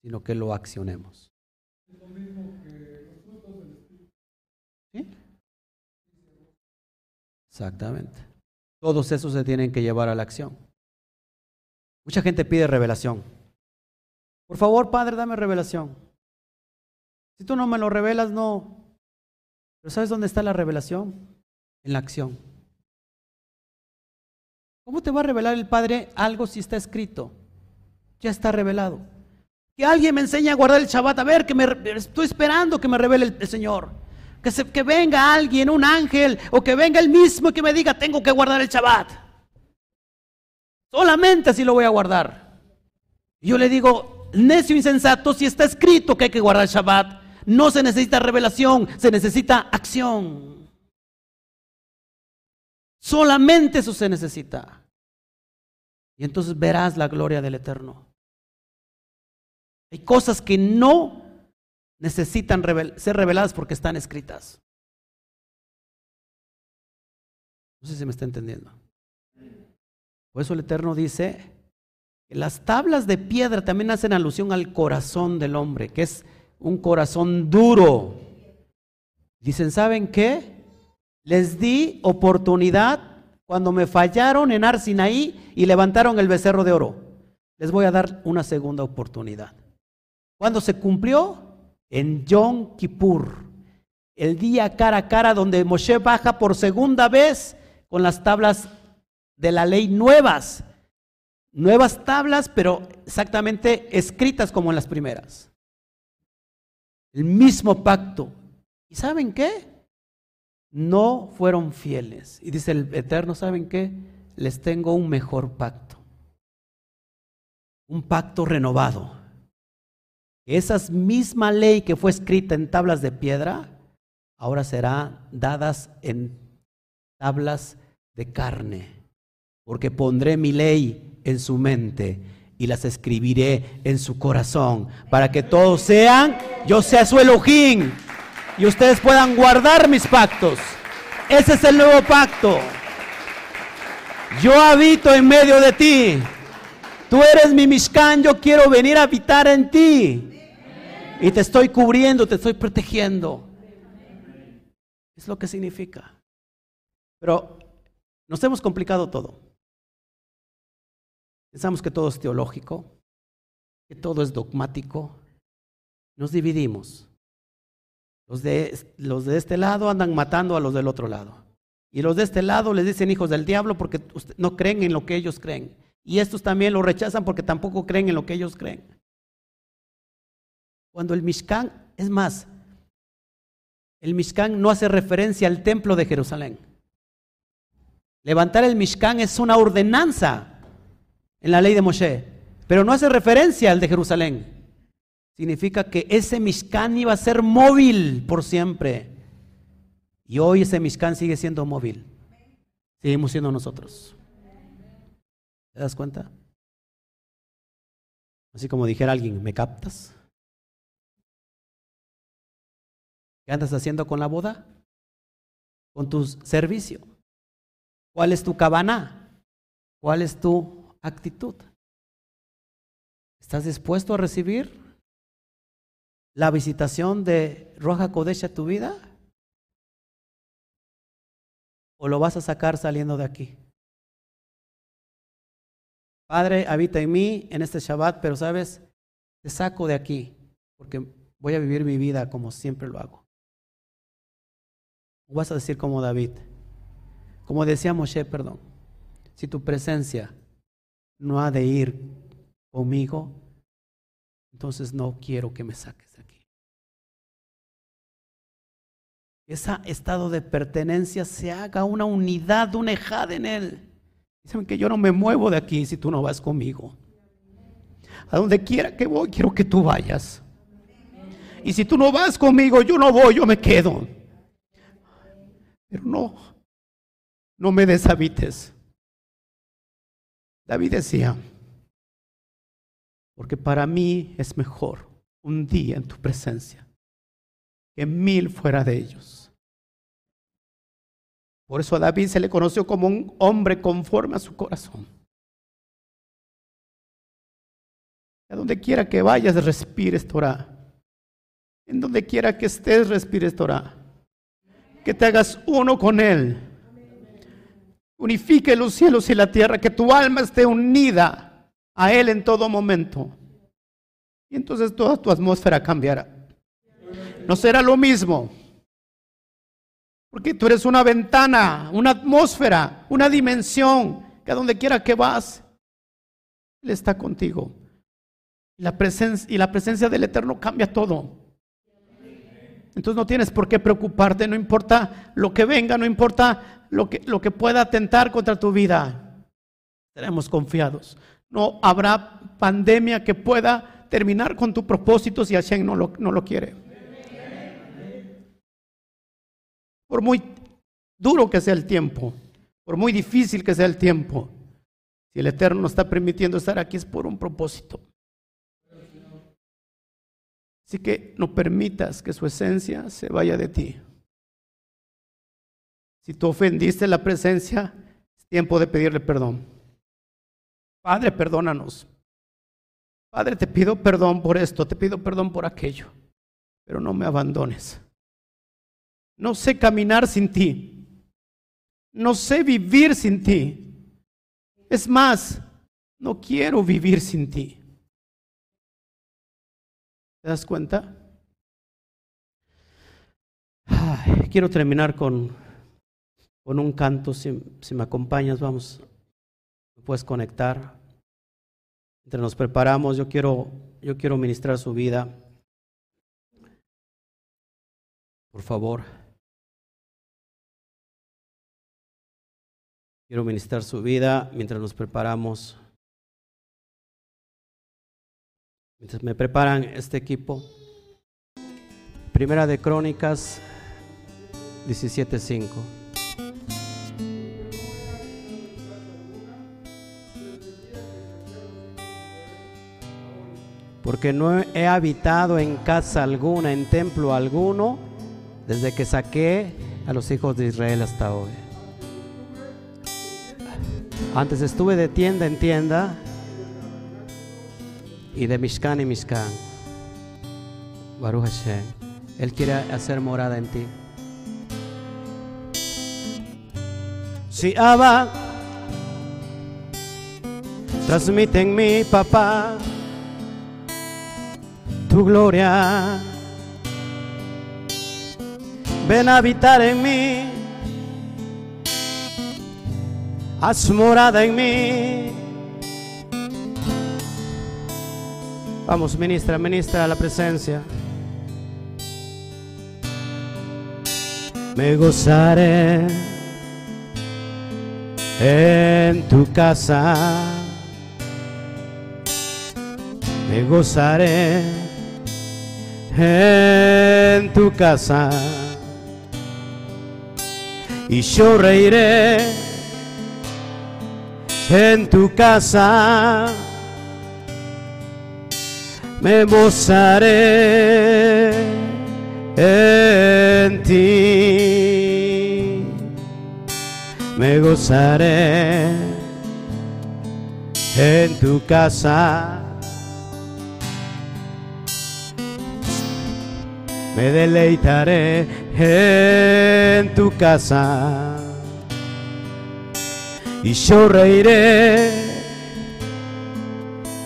sino que lo accionemos. ¿Sí? Exactamente. Todos esos se tienen que llevar a la acción. Mucha gente pide revelación. Por favor, Padre, dame revelación. Si tú no me lo revelas, no, pero ¿sabes dónde está la revelación? En la acción. ¿Cómo te va a revelar el Padre algo si está escrito? Ya está revelado. Que alguien me enseñe a guardar el Shabbat. A ver, que me, estoy esperando que me revele el, Señor. Que, que venga alguien, un ángel, o que venga el mismo y que me diga, tengo que guardar el Shabbat. Solamente así lo voy a guardar. Yo le digo, necio insensato, si está escrito que hay que guardar el Shabbat, no se necesita revelación, se necesita acción. Solamente eso se necesita. Y entonces verás la gloria del Eterno. Hay cosas que no necesitan ser reveladas porque están escritas. No sé si me está entendiendo. Por eso el Eterno dice que las tablas de piedra también hacen alusión al corazón del hombre, que es un corazón duro. Dicen, ¿saben qué? Les di oportunidad cuando me fallaron en Arsinaí y levantaron el becerro de oro. Les voy a dar una segunda oportunidad. ¿Cuándo se cumplió? En Yom Kippur, el día cara a cara donde Moshe baja por segunda vez con las tablas de la ley nuevas. Nuevas tablas, pero exactamente escritas como en las primeras. El mismo pacto. ¿Y saben qué? No fueron fieles. Y dice el Eterno, ¿saben qué? Les tengo un mejor pacto. Un pacto renovado. Esa misma ley que fue escrita en tablas de piedra, ahora será dadas en tablas de carne porque pondré mi ley en su mente y las escribiré en su corazón, para que todos sean, yo sea su Elohim, y ustedes puedan guardar mis pactos. Ese es el nuevo pacto. Yo habito en medio de ti. Tú eres mi Mishkan, yo quiero venir a habitar en ti. Y te estoy cubriendo, te estoy protegiendo. Es lo que significa. Pero nos hemos complicado todo. Pensamos que todo es teológico, que todo es dogmático. Nos dividimos. Los de, este lado andan matando a los del otro lado. Y los de este lado les dicen hijos del diablo porque no creen en lo que ellos creen. Y estos también lo rechazan porque tampoco creen en lo que ellos creen. Cuando el Mishkan, es más, el Mishkan no hace referencia al templo de Jerusalén. Levantar el Mishkan es una ordenanza en la ley de Moshe, pero no hace referencia al de Jerusalén. Significa que ese Mishkan iba a ser móvil por siempre. Y hoy ese Mishkan sigue siendo móvil. Seguimos siendo nosotros. ¿Te das cuenta? Así como dijera alguien, ¿me captas? ¿Qué andas haciendo con la boda? Con tu servicio. ¿Cuál es tu cabana? ¿Cuál es tu actitud. ¿Estás dispuesto a recibir la visitación de Roja Kodesh a tu vida? ¿O lo vas a sacar saliendo de aquí? Padre, habita en mí en este Shabbat, pero sabes, te saco de aquí porque voy a vivir mi vida como siempre lo hago. Vas a decir como David, como decía Moshe, perdón, si tu presencia no ha de ir conmigo, entonces no quiero que me saques de aquí. Ese estado de pertenencia se haga una unidad, una ejad en él. Dicen que yo no me muevo de aquí si tú no vas conmigo. A donde quiera que voy, quiero que tú vayas. Y si tú no vas conmigo, yo no voy, yo me quedo. Pero no, no me deshabites. David decía, porque para mí es mejor un día en tu presencia que mil fuera de ellos. Por eso a David se le conoció como un hombre conforme a su corazón. A donde quiera que vayas, respires Torah. En donde quiera que estés, respires Torah. Que te hagas uno con Él unifique los cielos y la tierra, que tu alma esté unida a Él en todo momento. Y entonces toda tu atmósfera cambiará. No será lo mismo. Porque tú eres una ventana, una atmósfera, una dimensión, que a donde quiera que vas, Él está contigo. La presencia, y la presencia del Eterno cambia todo. Entonces no tienes por qué preocuparte, no importa lo que venga, no importa lo que, lo que pueda atentar contra tu vida. Seremos confiados. No habrá pandemia que pueda terminar con tu propósito si Hashem lo, no lo quiere. Por muy duro que sea el tiempo, por muy difícil que sea el tiempo, si el Eterno nos está permitiendo estar aquí es por un propósito. Así que no permitas que su esencia se vaya de ti. Si tú ofendiste la presencia, es tiempo de pedirle perdón. Padre, perdónanos. Padre, te pido perdón por esto, te pido perdón por aquello, pero no me abandones. No sé caminar sin ti. No sé vivir sin ti. Es más, no quiero vivir sin ti. ¿Te das cuenta? quiero terminar con, con un canto. Si, me acompañas, vamos, puedes conectar. Entre nos preparamos, yo quiero, yo quiero ministrar su vida. Por favor. Quiero ministrar su vida mientras nos preparamos. Mientras me preparan este equipo. Primera de Crónicas 17.5. Porque no he habitado en casa alguna, en templo alguno, desde que saqué a los hijos de Israel hasta hoy. Antes estuve de tienda en tienda y de Mishkan en Mishkan. Baruch Hashem. Él quiere hacer morada en ti. Si Abba transmite en mi papá tu gloria. Ven a habitar en mí haz morada en mí. Vamos, ministra, ministra la presencia. Me gozaré en tu casa. Me gozaré en tu casa. Y yo reiré en tu casa me gozaré en ti, me gozaré en tu casa. Me deleitaré en tu casa y yo reiré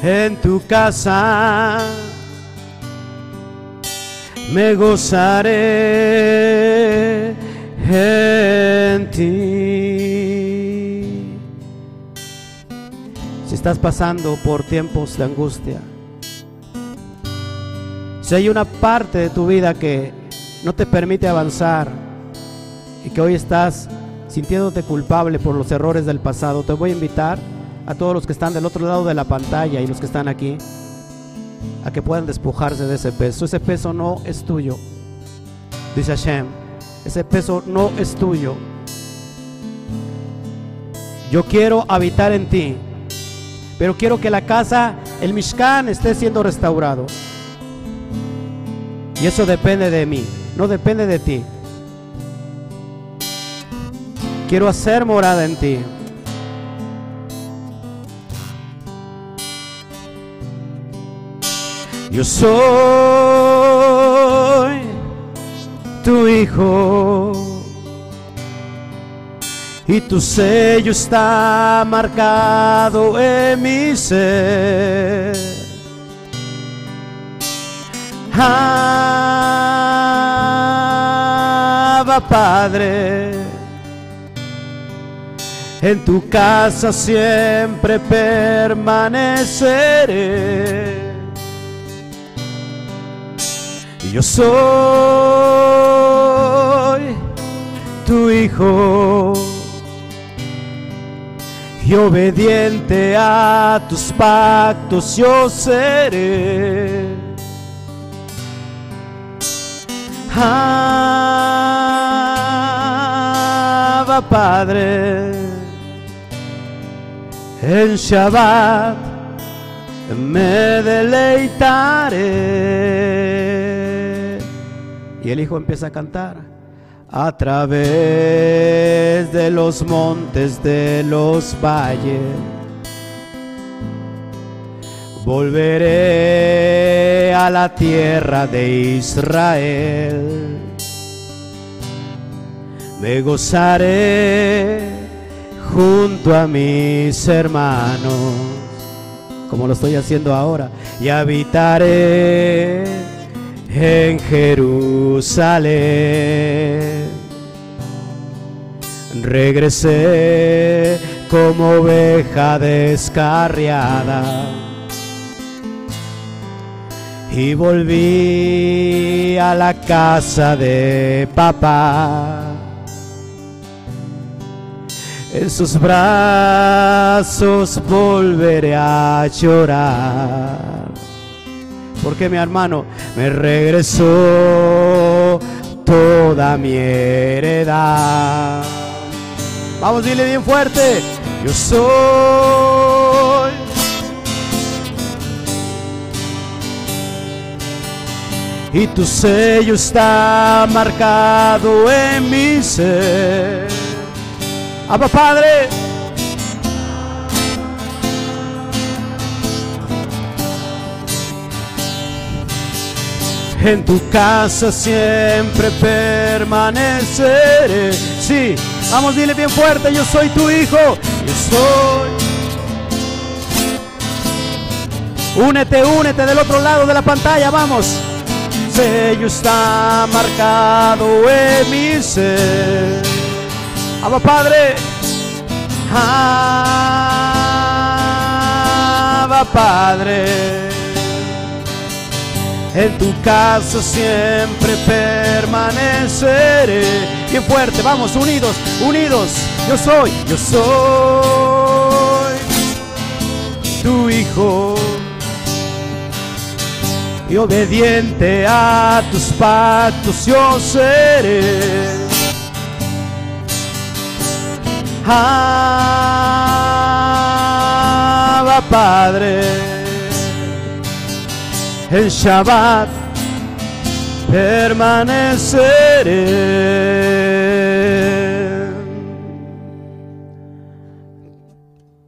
en tu casa. Me gozaré en ti. Si estás pasando por tiempos de angustia, si hay una parte de tu vida que no te permite avanzar y que hoy estás sintiéndote culpable por los errores del pasado, te voy a invitar a todos los que están del otro lado de la pantalla y los que están aquí a que puedan despojarse de ese peso. Ese peso no es tuyo, dice Hashem. Ese peso no es tuyo. Yo quiero habitar en ti, pero quiero que la casa, el Mishkan, esté siendo restaurado. Y eso depende de mí, no depende de ti. Quiero hacer morada en ti. Yo soy tu hijo y tu sello está marcado en mi ser. Abba Padre en tu casa siempre permaneceré. Yo soy tu hijo y obediente a tus pactos yo seré. Abba Padre en Shabbat me deleitaré. Y el hijo empieza a cantar a través de los montes, de los valles. Volveré a la tierra de Israel. Me gozaré junto a mis hermanos, como lo estoy haciendo ahora, y habitaré en Jerusalén. Regresé como oveja descarriada y volví a la casa de papá. En sus brazos volveré a llorar. Porque mi hermano me regresó toda mi heredad. Vamos, dile bien fuerte. Yo soy. Y tu sello está marcado en mi ser. Abba Padre. En tu casa siempre permaneceré. Sí, vamos, dile bien fuerte, yo soy tu hijo. Yo soy. Únete, únete del otro lado de la pantalla, vamos. Sello está marcado en mi ser. Abba Padre. Abba Padre. En tu casa siempre permaneceré. Bien fuerte, vamos, unidos, unidos. Yo soy, yo soy tu hijo. Y obediente a tus pactos yo seré. Padre, en Shabbat permaneceré.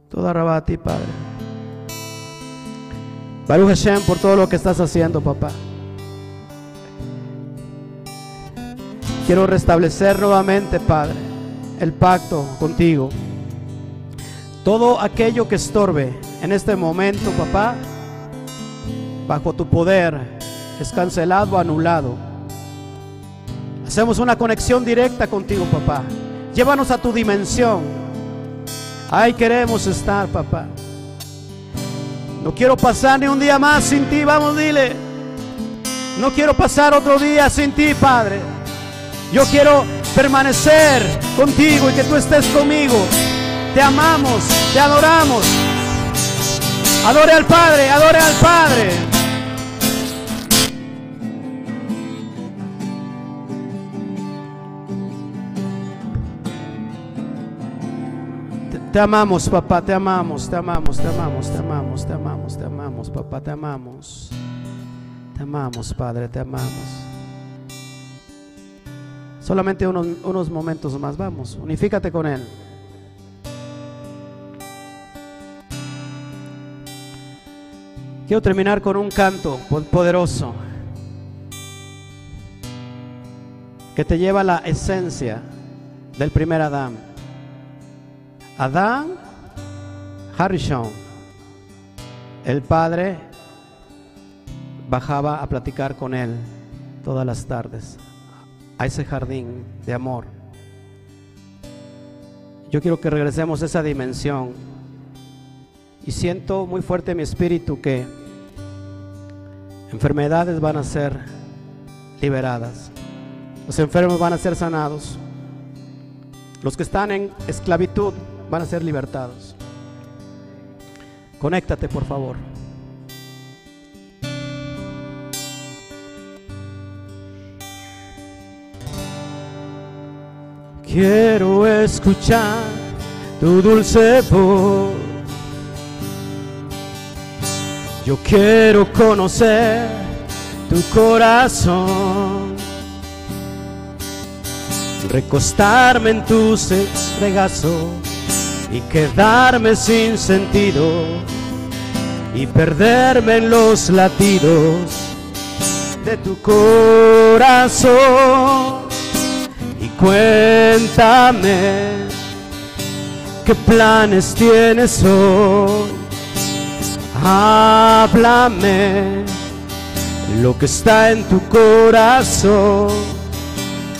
Toda Rabati, Padre. Baruch Hashem por todo lo que estás haciendo, papá. Quiero restablecer nuevamente, Padre, el pacto contigo. Todo aquello que estorbe en este momento, papá, bajo tu poder, es cancelado, anulado. Hacemos una conexión directa contigo, papá. Llévanos a tu dimensión. Ahí queremos estar, papá. No quiero pasar ni un día más sin ti, vamos, dile. No quiero pasar otro día sin ti, Padre. Yo quiero permanecer contigo y que tú estés conmigo. Te amamos, te adoramos. Adore al Padre, adore al Padre. Te, amamos, papá, te amamos, te amamos, te amamos, te amamos, te amamos, te amamos, papá, te amamos. Te amamos, Padre, te amamos. Solamente unos, unos momentos más, vamos, unifícate con Él. Quiero terminar con un canto poderoso que te lleva a la esencia del primer Adán. Adán Harrison, el padre bajaba a platicar con él todas las tardes a ese jardín de amor. Yo quiero que regresemos a esa dimensión y siento muy fuerte en mi espíritu que enfermedades van a ser liberadas, los enfermos van a ser sanados, los que están en esclavitud van a ser libertados. Conéctate, por favor. Quiero escuchar tu dulce voz. Yo quiero conocer tu corazón. recostarme en tu regazo y quedarme sin sentido y perderme en los latidos de tu corazón y cuéntame qué planes tienes hoy. Háblame lo que está en tu corazón,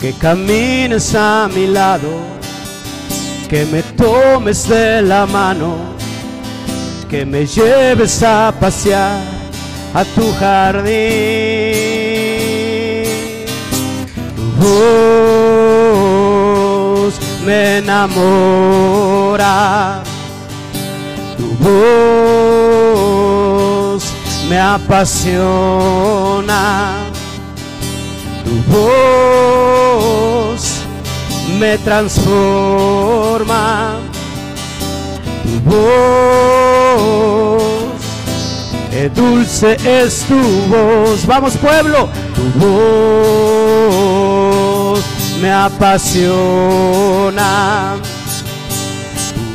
que camines a mi lado, que me tomes de la mano, que me lleves a pasear a tu jardín. Tu voz me enamora, tu voz me apasiona, tu voz me transforma, tu voz Qué dulce es tu voz. Vamos pueblo, tu voz me apasiona.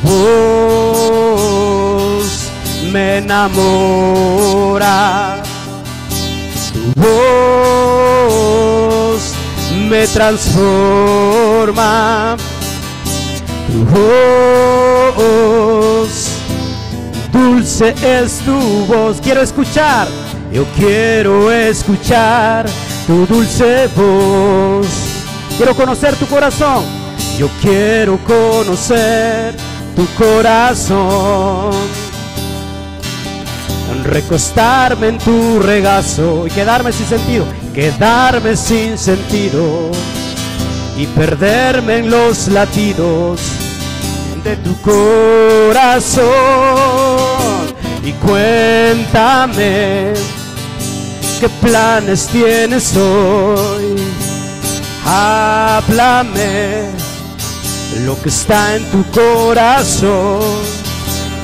Tu voz me enamora. Tu voz me transforma. Tu voz Dulce es tu voz, quiero escuchar, yo quiero escuchar tu dulce voz. Quiero conocer tu corazón, yo quiero conocer tu corazón. Recostarme en tu regazo y quedarme sin sentido, quedarme sin sentido y perderme en los latidos de tu corazón y cuéntame qué planes tienes hoy. Háblame lo que está en tu corazón,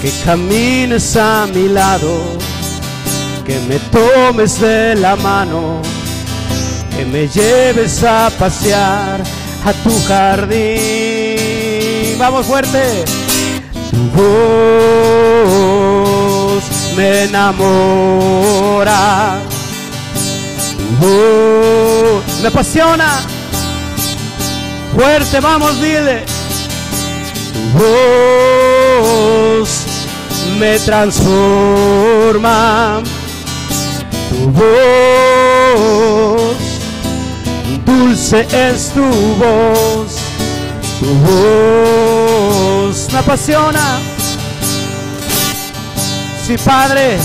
que camines a mi lado, que me tomes de la mano, que me lleves a pasear a tu jardín vamos fuerte. Tu voz me enamora. Tu voz me apasiona. Fuerte, vamos, dile. Tu voz me transforma. Tu voz, dulce es tu voz tu voz me apasiona. Sí, Padre,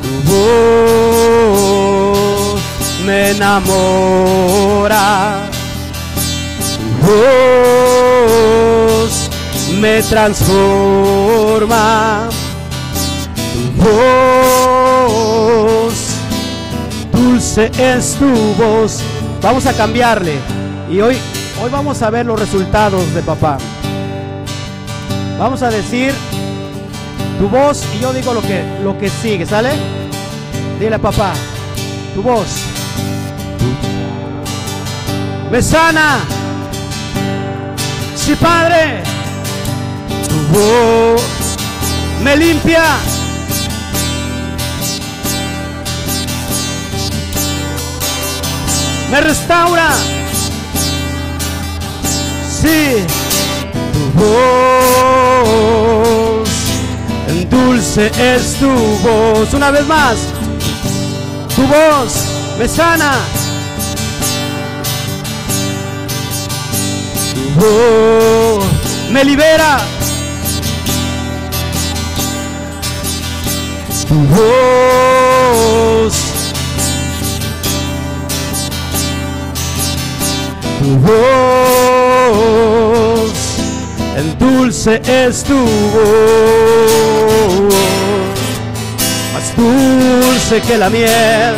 tu voz me enamora. Tu voz me transforma. Tu voz, dulce es tu voz. Vamos a cambiarle. Y hoy Hoy vamos a ver los resultados de papá. Vamos a decir tu voz y yo digo lo que, lo que sigue, ¿sale? Dile papá, tu voz. Me sana. Sí, Padre. Tu voz me limpia. Me restaura sí, tu voz, dulce es tu voz. Una vez más, tu voz me sana. Tu voz me libera. Tu voz. Tu voz el dulce es tu voz, más dulce que la miel,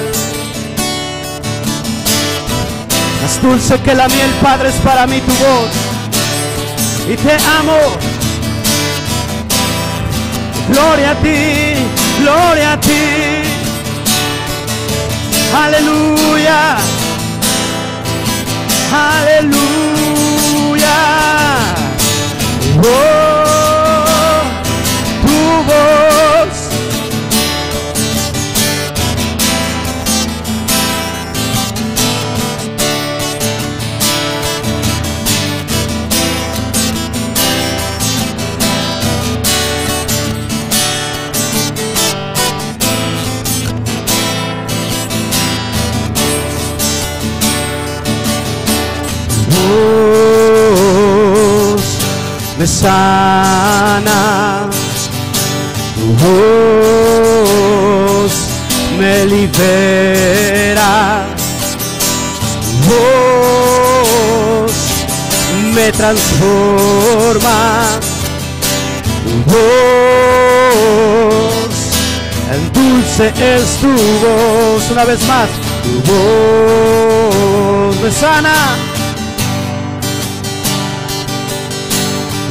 más dulce que la miel, Padre, es para mí tu voz, y te amo. Gloria a ti, gloria a ti, aleluya, Aleluya. Me sana. Tu voz me libera. Tu voz me transforma. Tu voz, dulce es tu voz. Una vez más, tu voz me sana.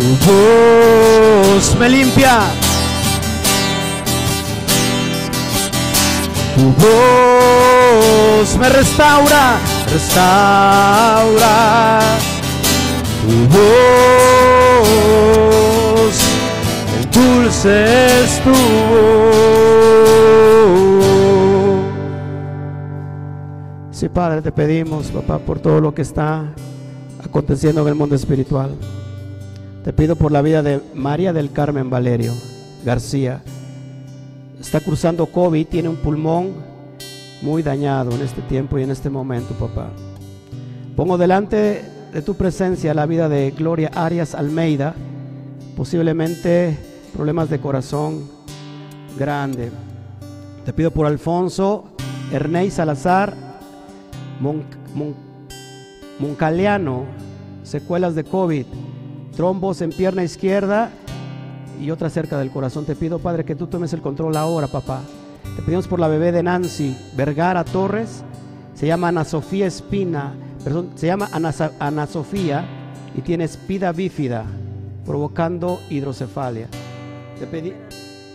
Tu voz me limpia. Tu voz me restaura, restaura. Tu voz, el dulce es tu voz. Sí, Padre, te pedimos, papá, por todo lo que está aconteciendo en el mundo espiritual. Te pido por la vida de María del Carmen Valerio García. Está cruzando COVID, tiene un pulmón muy dañado en este tiempo y en este momento, papá. Pongo delante de tu presencia la vida de Gloria Arias Almeida, posiblemente problemas de corazón grande. Te pido por Alfonso Ernei Salazar Mon, Mon- Moncaliano, secuelas de COVID, trombos en pierna izquierda y otra cerca del corazón. Te pido, Padre, que tú tomes el control ahora, papá. Te pedimos por la bebé de Nancy Vergara Torres, se llama Ana Sofía Espina, perdón, se llama Ana, Ana Sofía y tiene espida bífida, provocando hidrocefalia. Te pedí,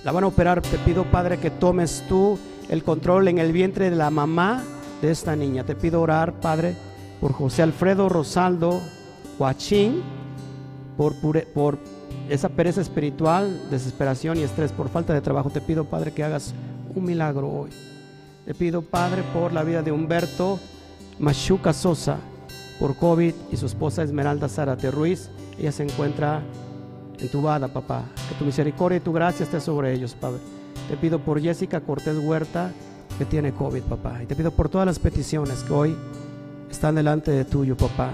la van a operar, te pido, Padre, que tomes tú el control en el vientre de la mamá de esta niña. Te pido orar, Padre, por José Alfredo Rosaldo Huachín, por, esa pereza espiritual, desesperación y estrés, por falta de trabajo. Te pido, Padre, que hagas un milagro hoy. Te pido, Padre, por la vida de Humberto Machuca Sosa, por COVID y su esposa Esmeralda Zárate Ruiz. Ella se encuentra entubada, papá. Que tu misericordia y tu gracia esté sobre ellos, Padre. Te pido por Jessica Cortés Huerta, que tiene COVID, papá. Y te pido por todas las peticiones que hoy están delante de tuyo, papá.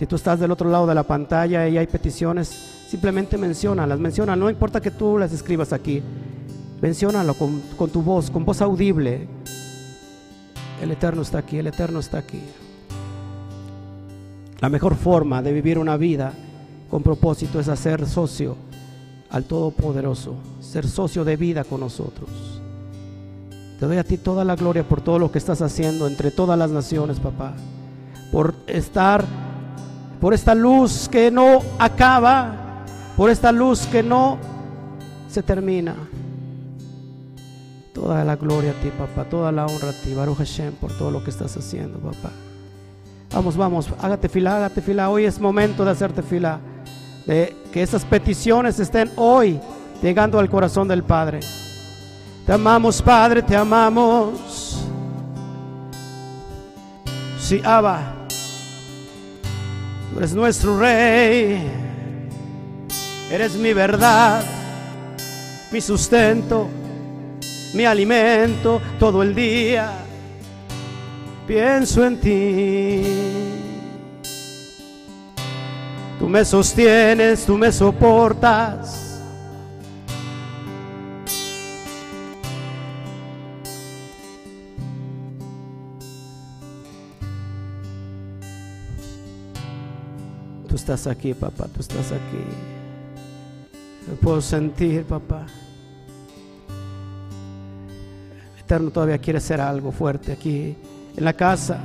Si tú estás del otro lado de la pantalla y hay peticiones, simplemente menciónalas, menciona, no importa que tú las escribas aquí, menciónalo con, con tu voz, con voz audible. El Eterno está aquí, el Eterno está aquí. La mejor forma de vivir una vida con propósito es hacer socio al Todopoderoso, ser socio de vida con nosotros. Te doy a ti toda la gloria por todo lo que estás haciendo entre todas las naciones, papá. Por estar, por esta luz que no acaba, por esta luz que no se termina. Toda la gloria a ti, papá, toda la honra a ti, Baruch Hashem, por todo lo que estás haciendo, papá. Vamos, vamos, hágate fila, hágate fila. Hoy es momento de hacerte fila. De que esas peticiones estén hoy llegando al corazón del Padre. Te amamos, Padre, te amamos. Sí, Abba, tú eres nuestro Rey. Eres mi verdad, mi sustento, mi alimento todo el día. Pienso en ti. Tú me sostienes, tú me soportas. Estás aquí, papá, tú estás aquí. Yo puedo sentir, papá. El Eterno todavía quiere hacer algo fuerte aquí en la casa.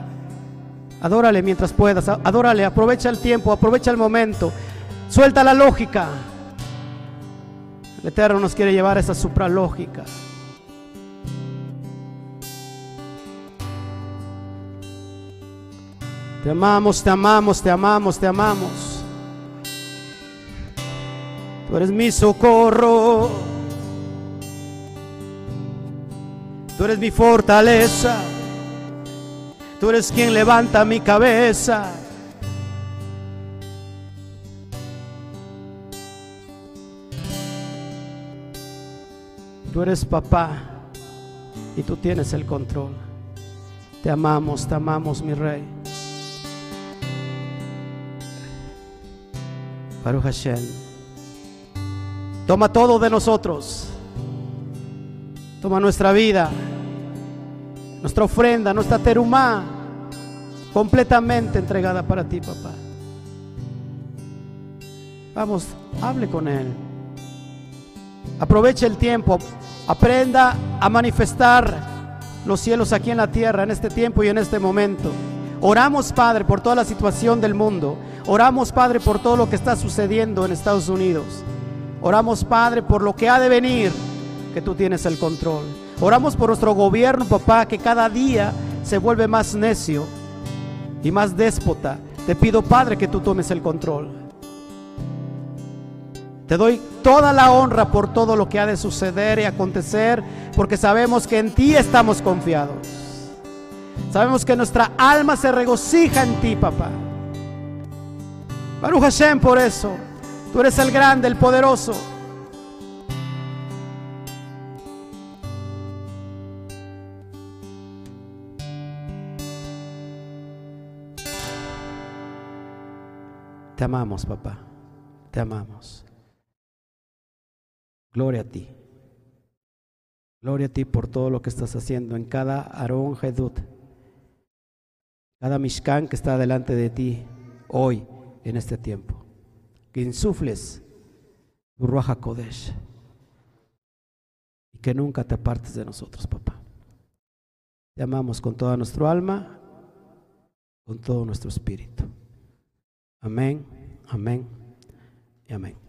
Adórale mientras puedas, adórale, aprovecha el tiempo, aprovecha el momento. Suelta la lógica. El Eterno nos quiere llevar a esa supralógica. Te amamos, te amamos, te amamos, te amamos. Tú eres mi socorro. Tú eres mi fortaleza. Tú eres quien levanta mi cabeza. Tú eres papá y tú tienes el control. Te amamos, te amamos, mi rey. Baruch Hashem. Toma todo de nosotros. Toma nuestra vida, nuestra ofrenda, nuestra terumá, completamente entregada para ti, papá. Vamos, hable con Él. Aproveche el tiempo. Aprenda a manifestar los cielos aquí en la tierra en este tiempo y en este momento. Oramos, Padre, por toda la situación del mundo. Oramos, Padre, por todo lo que está sucediendo en Estados Unidos. Oramos, Padre, por lo que ha de venir, que tú tienes el control. Oramos por nuestro gobierno, papá, que cada día se vuelve más necio y más déspota. Te pido, Padre, que tú tomes el control. Te doy toda la honra por todo lo que ha de suceder y acontecer, porque sabemos que en ti estamos confiados. Sabemos que nuestra alma se regocija en ti, papá. Baruch Hashem por eso. Tú eres el grande, el poderoso. Te amamos, papá. Te amamos. Gloria a ti. Gloria a ti por todo lo que estás haciendo en cada Aarón Jedut, cada Mishkan que está delante de ti hoy en este tiempo. Que insufles tu Ruach Kodesh y que nunca te apartes de nosotros, papá. Te amamos con toda nuestra alma, con todo nuestro espíritu. Amén, amén y amén.